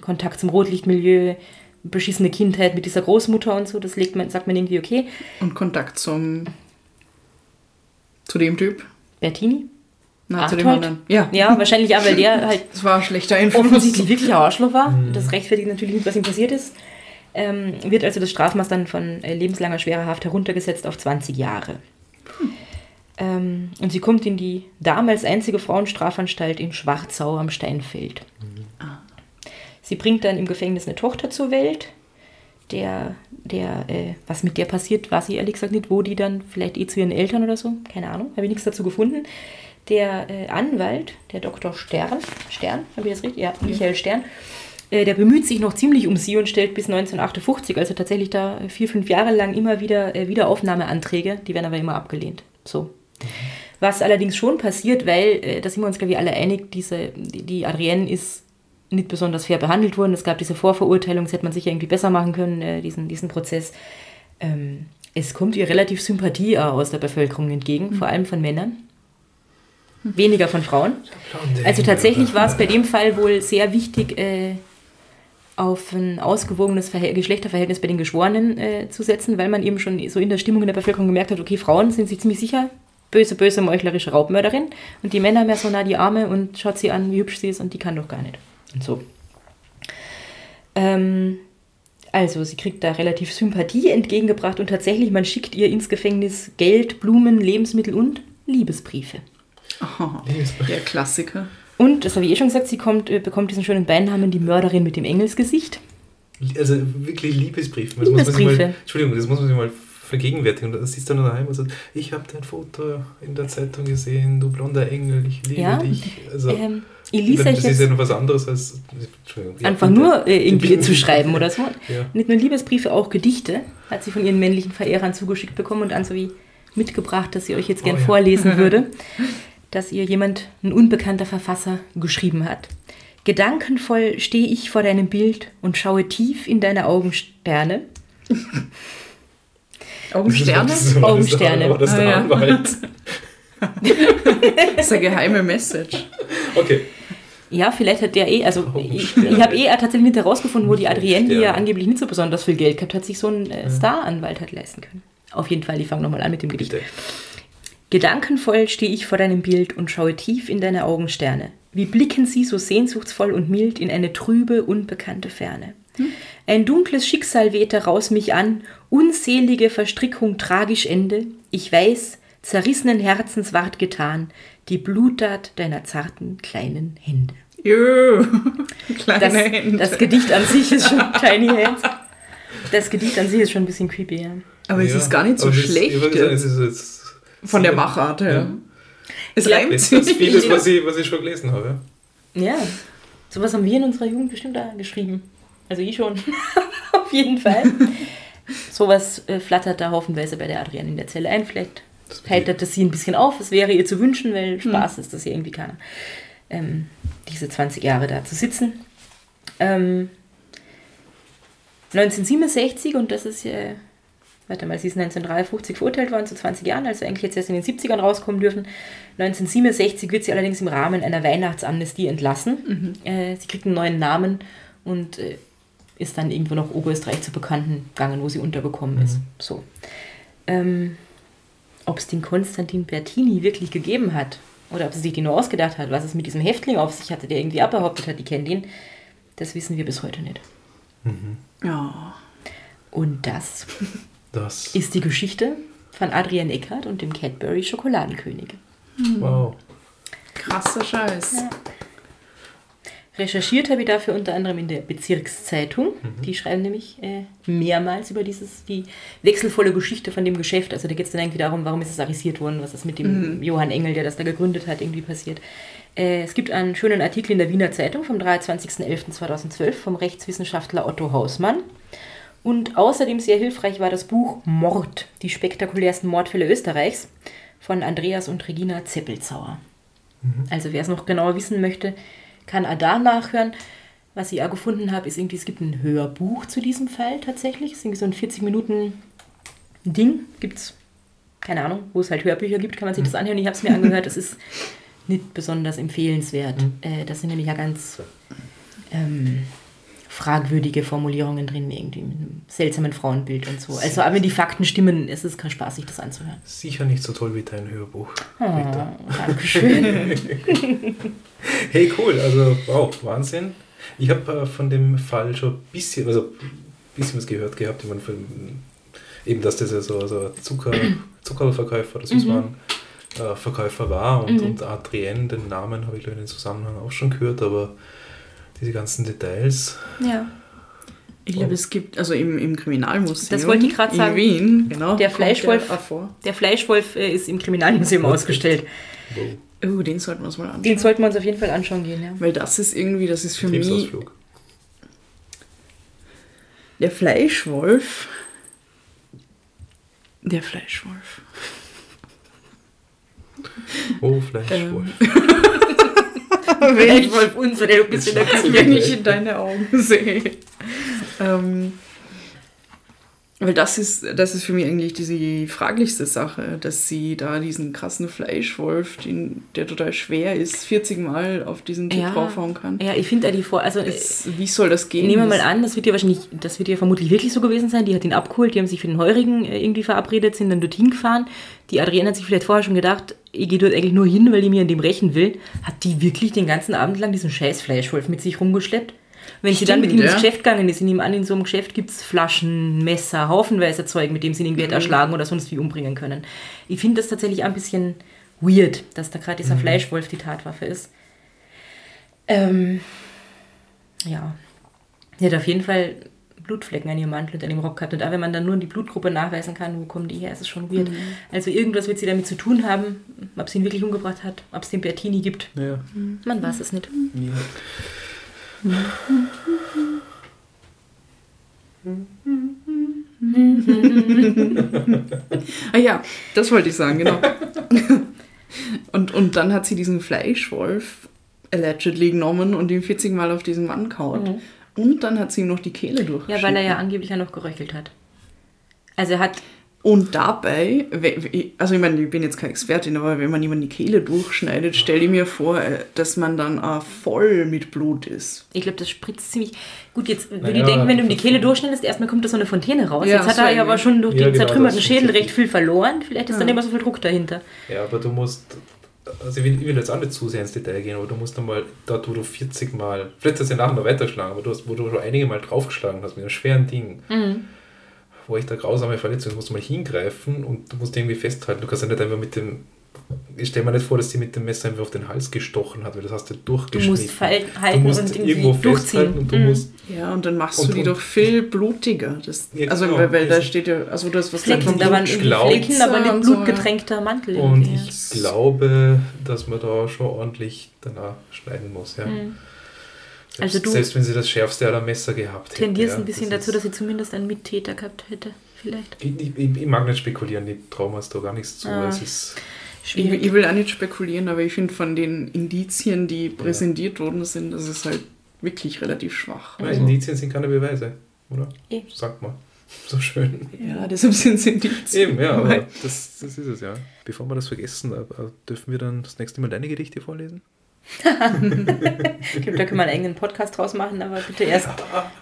Kontakt zum Rotlichtmilieu, beschissene Kindheit mit dieser Großmutter und so, das legt man, sagt man irgendwie okay.
Und Kontakt zum. zu dem Typ?
Bertini?
Na, zu dem anderen. Ja.
Ja, wahrscheinlich auch, weil der halt
Das war ein schlechter Einfluss.
offensichtlich wirklich ein Arschloch war. Das rechtfertigt natürlich nicht, was ihm passiert ist. Ähm, wird also das Strafmaß dann von äh, lebenslanger schwerer Haft heruntergesetzt auf 20 Jahre. Ähm, und sie kommt in die damals einzige Frauenstrafanstalt in Schwarzau am Steinfeld. Sie bringt dann im Gefängnis eine Tochter zur Welt. Der, der, äh, was mit der passiert, weiß ich ehrlich gesagt nicht, wo die dann vielleicht eh zu ihren Eltern oder so, keine Ahnung, habe ich nichts dazu gefunden. Der äh, Anwalt, der Dr. Stern, Stern, habe ich das richtig? Ja, Michael Stern, der bemüht sich noch ziemlich um sie und stellt bis 1958, also tatsächlich da vier, fünf Jahre lang immer wieder äh, Wiederaufnahmeanträge, die werden aber immer abgelehnt. So. Was allerdings schon passiert, weil, äh, da sind wir uns, glaube ich, alle einig, diese, die, die Adrienne ist nicht besonders fair behandelt worden. Es gab diese Vorverurteilung, das hätte man sicher irgendwie besser machen können, äh, diesen, diesen Prozess. Ähm, es kommt ihr relativ Sympathie aus der Bevölkerung entgegen, vor allem von Männern. Weniger von Frauen. Also tatsächlich war es bei dem Fall wohl sehr wichtig, äh, auf ein ausgewogenes Verhält Geschlechterverhältnis bei den Geschworenen äh, zu setzen, weil man eben schon so in der Stimmung in der Bevölkerung gemerkt hat, okay, Frauen sind sich ziemlich sicher, böse, böse, meuchlerische Raubmörderin und die Männer mehr so nah die Arme und schaut sie an, wie hübsch sie ist und die kann doch gar nicht. Und so. Ähm, also, sie kriegt da relativ Sympathie entgegengebracht und tatsächlich, man schickt ihr ins Gefängnis Geld, Blumen, Lebensmittel und Liebesbriefe.
Oh, der Klassiker.
Und, das habe ich eh schon gesagt, sie kommt, äh, bekommt diesen schönen Beinamen die Mörderin mit dem Engelsgesicht.
Also wirklich Liebesbriefe. Das muss man
Liebesbriefe.
Mal, Entschuldigung, das muss man sich mal vergegenwärtigen. Und dann sitzt du dann daheim und sagt, ich habe dein Foto in der Zeitung gesehen, du blonder Engel, ich liebe
Ja,
dich. Also,
Ähm, ich lese
das ist ja noch was anderes als ja,
einfach nur äh, irgendwie zu schreiben oder so.
Ja.
Nicht nur Liebesbriefe, auch Gedichte hat sie von ihren männlichen Verehrern zugeschickt bekommen und an so wie mitgebracht, dass sie euch jetzt gern
Oh
vorlesen würde, dass ihr jemand, ein unbekannter Verfasser, geschrieben hat. Gedankenvoll stehe ich vor deinem Bild und schaue tief in deine Augensterne.
Augensterne?
Das
Augensterne.
Das der
Ah, ja.
Anwalt?
Das ist eine geheime Message.
Okay.
Ja, vielleicht hat der eh, also ich, ich habe eh tatsächlich nicht herausgefunden, wo die Adrienne, die ja angeblich nicht so besonders viel Geld gehabt hat, sich so einen äh, Star-Anwalt hat leisten können. Auf jeden Fall, ich fange nochmal an mit dem Gedicht.
Bitte.
Gedankenvoll stehe ich vor deinem Bild und schaue tief in deine Augensterne. Wie blicken sie so sehnsuchtsvoll und mild in eine trübe, unbekannte Ferne. Ein dunkles Schicksal weht daraus mich an, unselige Verstrickung tragisch Ende. Ich weiß, zerrissenen Herzens ward getan, die Bluttat deiner zarten kleinen Hände.
Jö. Kleine
Das,
Hände.
das Gedicht an sich ist schon Tiny Hands. Das Gedicht an sich ist schon ein bisschen creepy, ja.
Aber es
Ja,
ist gar nicht so schlecht.
ich würde sagen, es ist jetzt
Von der Machart her.
Ja.
Es
Ja,
reimt
Besser als
sich.
vieles, was ich, was ich schon gelesen habe.
Ja, sowas haben wir in unserer Jugend bestimmt da geschrieben. Also ich schon. Auf jeden Fall. sowas äh, flattert da haufenweise bei der Adrienne in der Zelle ein. Vielleicht heitert das sie ein bisschen auf. Es wäre ihr zu wünschen, weil Spaß ist das ja irgendwie keiner. Ähm, diese 20 Jahre da zu sitzen. Ähm, 1967, und das ist ja, warte mal, sie ist 1953 verurteilt worden zu 20 Jahren, also eigentlich jetzt erst in den 70ern rauskommen dürfen. 1967 wird sie allerdings im Rahmen einer Weihnachtsamnestie entlassen. Äh, sie kriegt einen neuen Namen und äh, ist dann irgendwo nach Oberösterreich zu Bekannten gegangen, wo sie untergekommen ist. So. Ähm, ob es den Konstantin Bertini wirklich gegeben hat oder ob sie sich den nur ausgedacht hat, was es mit diesem Häftling auf sich hatte, der irgendwie abbehauptet hat, die kennt ihn, das wissen wir bis heute nicht.
Ja.
Und das
Das.
ist die Geschichte von Adrian Eckert und dem Cadbury Schokoladenkönig.
Wow.
Krasser Scheiß.
Recherchiert habe ich dafür unter anderem in der Bezirkszeitung. Die schreiben nämlich äh, mehrmals über dieses, die wechselvolle Geschichte von dem Geschäft. Also da geht es dann irgendwie darum, warum ist es arisiert worden, was ist mit dem Johann Engel, der das da gegründet hat, irgendwie passiert. Äh, es gibt einen schönen Artikel in der Wiener Zeitung vom 23.11.2012 vom Rechtswissenschaftler Otto Hausmann. Und außerdem sehr hilfreich war das Buch Mord, die spektakulärsten Mordfälle Österreichs von Andreas und Regina Zeppelzauer. Also wer es noch genauer wissen möchte, kann da nachhören. Was ich auch gefunden habe, ist irgendwie, es gibt ein Hörbuch zu diesem Fall tatsächlich. Es ist irgendwie so ein 40 Minuten Ding. Gibt es, keine Ahnung, wo es halt Hörbücher gibt, kann man sich das anhören. Ich habe es mir angehört. Das ist nicht besonders empfehlenswert. Äh, das sind nämlich ja ganz ähm, fragwürdige Formulierungen drin, irgendwie mit einem seltsamen Frauenbild und so. Also, aber wenn die Fakten stimmen, ist es kein Spaß, sich das anzuhören.
Sicher nicht so toll wie dein Hörbuch.
Oh,
Rita.
Dankeschön.
Hey, cool. Also, wow, Wahnsinn. Ich habe äh, von dem Fall schon ein bisschen, also bisschen was gehört gehabt. Ich meine, eben, dass das ja so, so Zucker, Zuckerverkäufer oder so waren, äh, Verkäufer war. Und, und Adrienne, den Namen habe ich, glaube ich, in dem Zusammenhang auch schon gehört, aber diese ganzen Details.
ja.
Ich glaube, es gibt, also im, im Kriminalmuseum
Das wollte ich gerade sagen.
in Wien, genau.
Der Fleischwolf.
der.
Der Fleischwolf äh, ist im Kriminalmuseum ausgestellt.
Oh, den sollten wir uns mal anschauen.
Den sollten wir uns auf jeden Fall anschauen gehen, ja.
Weil das ist irgendwie, das ist für mich der Fleischwolf. Der Fleischwolf.
Oh, Fleischwolf.
Wenn ich,
Fleischwolf unser, der du bist in der Küche.
wenn ich in deine Augen sehe. Ähm, weil das ist, das ist für mich eigentlich die fraglichste Sache, dass sie da diesen krassen Fleischwolf, den, der total schwer ist, 40 Mal auf diesen Typ
Ja.
draufhauen kann.
Ja, ich finde da die vor. Also,
Es, wie soll das gehen?
nehmen wir mal an, das wird ja wahrscheinlich, das wird ja vermutlich wirklich so gewesen sein. Die hat ihn abgeholt, die haben sich für den Heurigen äh, irgendwie verabredet, sind dann dorthin gefahren. Die Adrienne hat sich vielleicht vorher schon gedacht, ich gehe dort eigentlich nur hin, weil die mir an dem rächen will. Hat die wirklich den ganzen Abend lang diesen scheiß Fleischwolf mit sich rumgeschleppt? Wenn sie dann mit ihm
Stimmt,
ins
ja.
Geschäft gegangen ist, in ihm an in so einem Geschäft gibt es Flaschen, Messer, haufenweise Zeug, mit dem sie ihn irgendwie hätte erschlagen oder sonst wie umbringen können. Ich finde das tatsächlich ein bisschen weird, dass da gerade dieser Fleischwolf die Tatwaffe ist. Ähm, ja. Sie hat auf jeden Fall Blutflecken an ihrem Mantel und an dem Rock gehabt. Und auch wenn man dann nur die Blutgruppe nachweisen kann, wo kommen die her, ist es schon weird. Also irgendwas wird sie damit zu tun haben, ob sie ihn wirklich umgebracht hat, ob es den Bertini gibt.
Ja.
Man weiß es nicht.
ja.
Ah ja, das wollte ich sagen, genau. und, und dann hat sie diesen Fleischwolf allegedly genommen und ihn 40 Mal auf diesen Mann kaut. Und dann hat sie ihm noch die Kehle
Ja,
durchgeschnitten.
weil er ja angeblich ja noch geröchelt hat. Also er hat,
Und dabei, also ich meine, ich bin jetzt keine Expertin, aber wenn man jemand die Kehle durchschneidet, stelle ich mir vor, äh, dass man dann auch voll mit Blut ist.
ich glaube, das spritzt ziemlich. Gut, jetzt würde
Naja,
ich denken, wenn du ihm die Kehle durchschneidest, erstmal kommt da so eine Fontäne raus.
Ja,
jetzt hat
so
er ja aber schon durch
Ja,
den
genau,
zertrümmerten Schädel recht viel verloren. Vielleicht ist dann immer so viel Druck dahinter.
Ja, aber du musst, also ich will, ich will jetzt auch nicht zu sehr ins Detail gehen, aber du musst dann mal, dort wo du 40 Mal, vielleicht hast du ja nachher noch weitergeschlagen, aber du hast, wo du schon einige Mal draufgeschlagen hast mit einem schweren Ding, wo ich da grausame Verletzung, musst du mal hingreifen und du musst irgendwie festhalten. Du kannst ja nicht einfach mit dem, ich stelle mir nicht vor, dass sie mit dem Messer einfach auf den Hals gestochen hat, weil das hast du
Du
durchgeschnitten.
musst falten,
du
halten
musst
und
irgendwo festhalten und du
Mhm.
musst
Ja, und dann machst
Und-
du die
und-
doch viel blutiger. Das,
Ja,
also,
genau.
weil, weil da
Das-
steht ja, also du hast was
Flecken,
vom
da Flecken, aber
ja.
blutgetränkter Mantel.
Und ich glaube, dass man da schon ordentlich danach schneiden muss. Ja.
Mhm.
Selbst,
Also du
selbst wenn sie das schärfste aller Messer gehabt hätte.
Tendierst
ja,
ein bisschen
das
dazu, dass sie zumindest einen Mittäter gehabt hätte. Vielleicht.
Ich, ich, ich mag nicht spekulieren, die trauen uns da gar nichts zu.
Ah.
Es ist,
Ich, ich will auch nicht spekulieren, aber ich finde von den Indizien, die präsentiert worden sind, das ist halt wirklich relativ schwach. Also,
Indizien sind keine Beweise, oder?
Eh.
Sagt mal. So schön.
ja, deshalb sind es Indizien.
Eben, ja, aber das, das ist es ja. Bevor wir das vergessen, äh, äh, dürfen wir dann das nächste Mal deine Gedichte vorlesen?
Ich glaube, da können wir einen eigenen Podcast draus machen, aber bitte erst,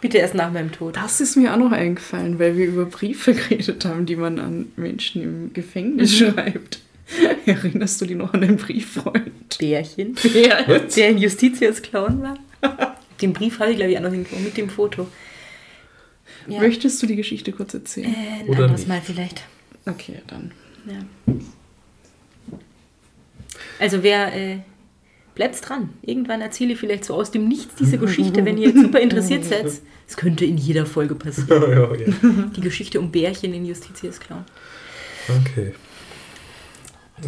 bitte erst nach meinem Tod.
Das ist mir auch noch eingefallen, weil wir über Briefe geredet haben, die man an Menschen im Gefängnis schreibt. Erinnerst du dich noch an den Brieffreund?
Bärchen,
Ja.
der in Justitius Clown war. Den Brief habe ich, glaube ich, auch noch irgendwo mit dem Foto. Ja.
Möchtest du die Geschichte kurz erzählen?
Äh, ein
Oder
anderes
nicht.
Mal vielleicht.
Okay, dann.
Ja. Also wer äh, bleibt dran. Irgendwann erzähle ich vielleicht so aus dem Nichts diese Geschichte, wenn ihr super interessiert seid. Es könnte in jeder Folge passieren.
ja, ja.
Die Geschichte um Bärchen in Justitius Clown.
Okay.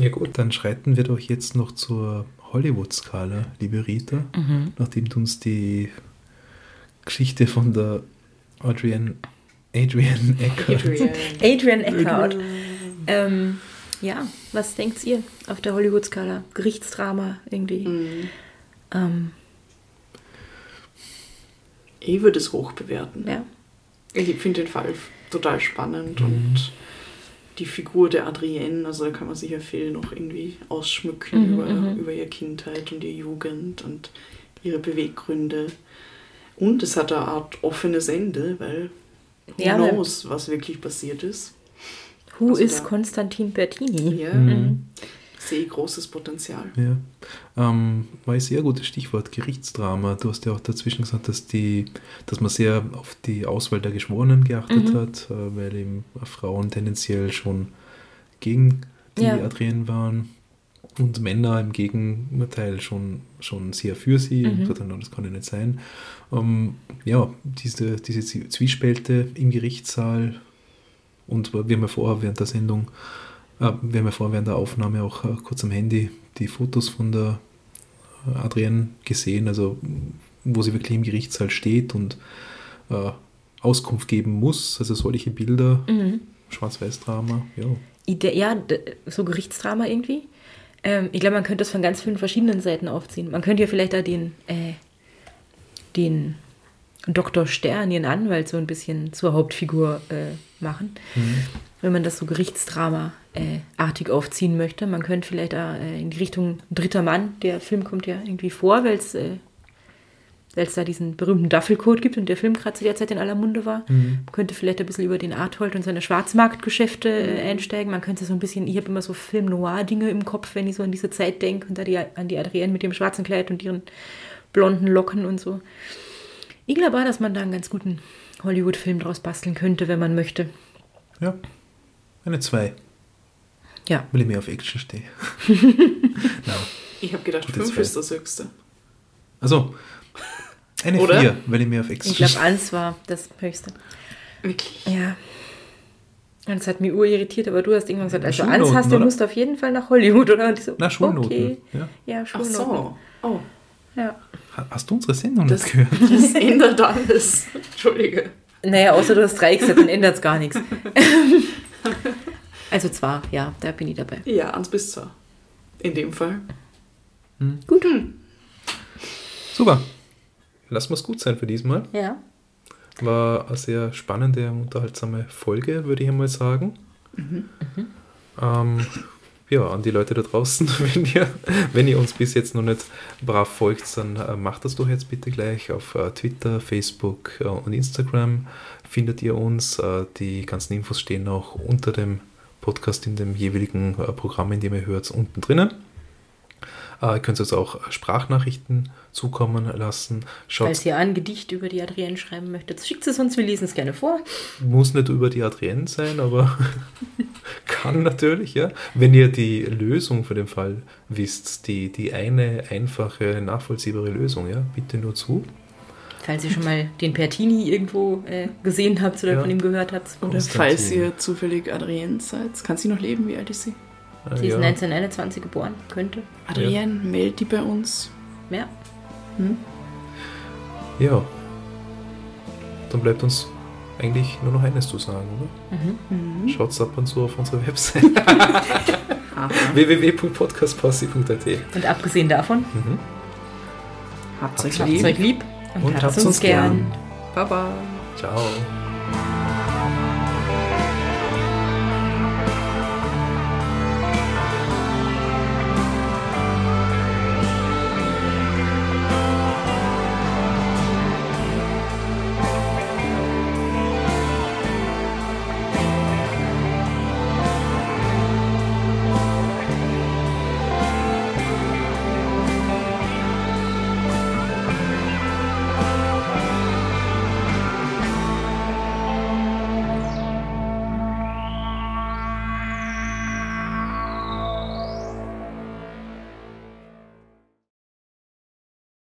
Ja gut, dann schreiten wir doch jetzt noch zur Hollywood-Skala, liebe Rita, nachdem du uns die Geschichte von der Adrian, Adrian Eckert
Adrian Eckhart. Ähm, ja, was denkt ihr auf der Hollywood-Skala? Gerichtsdrama irgendwie. Ähm,
Ich würde es hoch bewerten.
ja.
Ich finde den Fall total spannend und die Figur der Adrienne, also da kann man sicher viel noch irgendwie ausschmücken
Mhm,
über,
mhm.
über ihre Kindheit und ihre Jugend und ihre Beweggründe. Und es hat eine Art offenes Ende, weil who
Ja,
knows, was wirklich passiert ist.
Who
Also
is
da-
Konstantin Bertini?
Ja,
Mhm.
sehe großes Potenzial.
Ja, ähm, war ein sehr gutes Stichwort, Gerichtsdrama. Du hast ja auch dazwischen gesagt, dass, die, dass man sehr auf die Auswahl der Geschworenen geachtet hat, äh, weil eben Frauen tendenziell schon gegen die
Ja.
Adrienne waren und Männer im Gegenteil schon, schon sehr für sie und gesagt haben, das kann ja nicht sein. Ähm, ja, diese, diese Zwie- Zwiespälte im Gerichtssaal und wir haben ja vorher während der Sendung äh, wir haben ja vorher während der Aufnahme auch äh, kurz am Handy die Fotos von der äh, Adrienne gesehen, also wo sie wirklich im Gerichtssaal steht und äh, Auskunft geben muss. Also solche Bilder,
Mhm.
Schwarz-Weiß-Drama, ja.
Ide ja, so Gerichtsdrama irgendwie. Ähm, ich glaube, man könnte das von ganz vielen verschiedenen Seiten aufziehen. Man könnte ja vielleicht da den, äh, den Dr. Stern, ihren Anwalt, so ein bisschen zur Hauptfigur äh, machen. Wenn man das so Gerichtsdrama-artig aufziehen möchte. Man könnte vielleicht äh, in die Richtung Dritter Mann, der Film kommt ja irgendwie vor, weil es äh, weil es da diesen berühmten Duffelcode gibt und der Film gerade zu der Zeit in aller Munde war. Man könnte vielleicht ein bisschen über den Arthold und seine Schwarzmarktgeschäfte äh, einsteigen. Man könnte so ein bisschen, ich habe immer so Film-Noir-Dinge im Kopf, wenn ich so an diese Zeit denke und da die, an die Adrienne mit dem schwarzen Kleid und ihren blonden Locken und so. Ich glaube auch, dass man da einen ganz guten Hollywood-Film draus basteln könnte, wenn man möchte.
Ja, eine 2,
Ja.
weil ich mehr auf Action stehe. no.
Ich habe gedacht,
Gute
fünf
zwei.
ist das höchste.
Also, eine
Oder?
4, weil ich mehr auf Action
Ich glaube,
stehe.
eins war das Höchste.
Wirklich.
Ja. Und es hat mich urirritiert, aber du hast irgendwann gesagt, also eins hast du,
oder?
musst auf jeden Fall nach Hollywood, oder? Und ich so,
Na, Schulnoten.
Okay.
Ja.
Ja,
Ach
Schulnoten.
so. Oh,
Ja.
Ha- Hast du unsere Sendung
Das-
nicht gehört?
das ändert alles. Entschuldige.
Naja, außer du hast drei gesagt, dann ändert es gar nichts. also zwar, ja, da bin ich dabei.
Ja, eins bis zwei. In dem Fall.
Gut.
Super. Lassen wir es gut sein für diesmal.
Ja.
War eine sehr spannende und unterhaltsame Folge, würde ich einmal sagen. Ähm, ja, an die Leute da draußen, wenn ihr, wenn ihr uns bis jetzt noch nicht brav folgt, dann äh, macht das doch jetzt bitte gleich auf äh, Twitter, Facebook äh, und Instagram findet ihr uns. Die ganzen Infos stehen auch unter dem Podcast in dem jeweiligen Programm, in dem ihr hört, unten drinnen. Äh, ihr könnt uns auch Sprachnachrichten zukommen lassen. Schaut
Falls ihr ein Gedicht über die Adrienne schreiben möchtet, schickt es uns, wir lesen es gerne vor.
Muss nicht über die Adrienne sein, aber kann natürlich, ja. Wenn ihr die Lösung für den Fall wisst, die, die eine einfache, nachvollziehbare Lösung, ja, bitte nur zu.
Falls ihr schon mal den Pertini irgendwo äh, gesehen habt oder
Ja.
von ihm gehört habt.
Oder falls ihr zufällig Adrienne seid. Kann sie noch leben? Wie alt ist sie?
Sie ist
ja.
1921 geboren, könnte.
Adrienne, meld die bei uns.
Ja.
ja. Dann bleibt uns eigentlich nur noch eines zu sagen, oder?
Mhm.
Schaut ab und zu auf unsere Website www.podcastposse.at
Und abgesehen davon,
mhm.
Habt's euch
habt's
lieb.
euch lieb und,
Und
habt's
uns
gern.
gern.
Baba.
Ciao.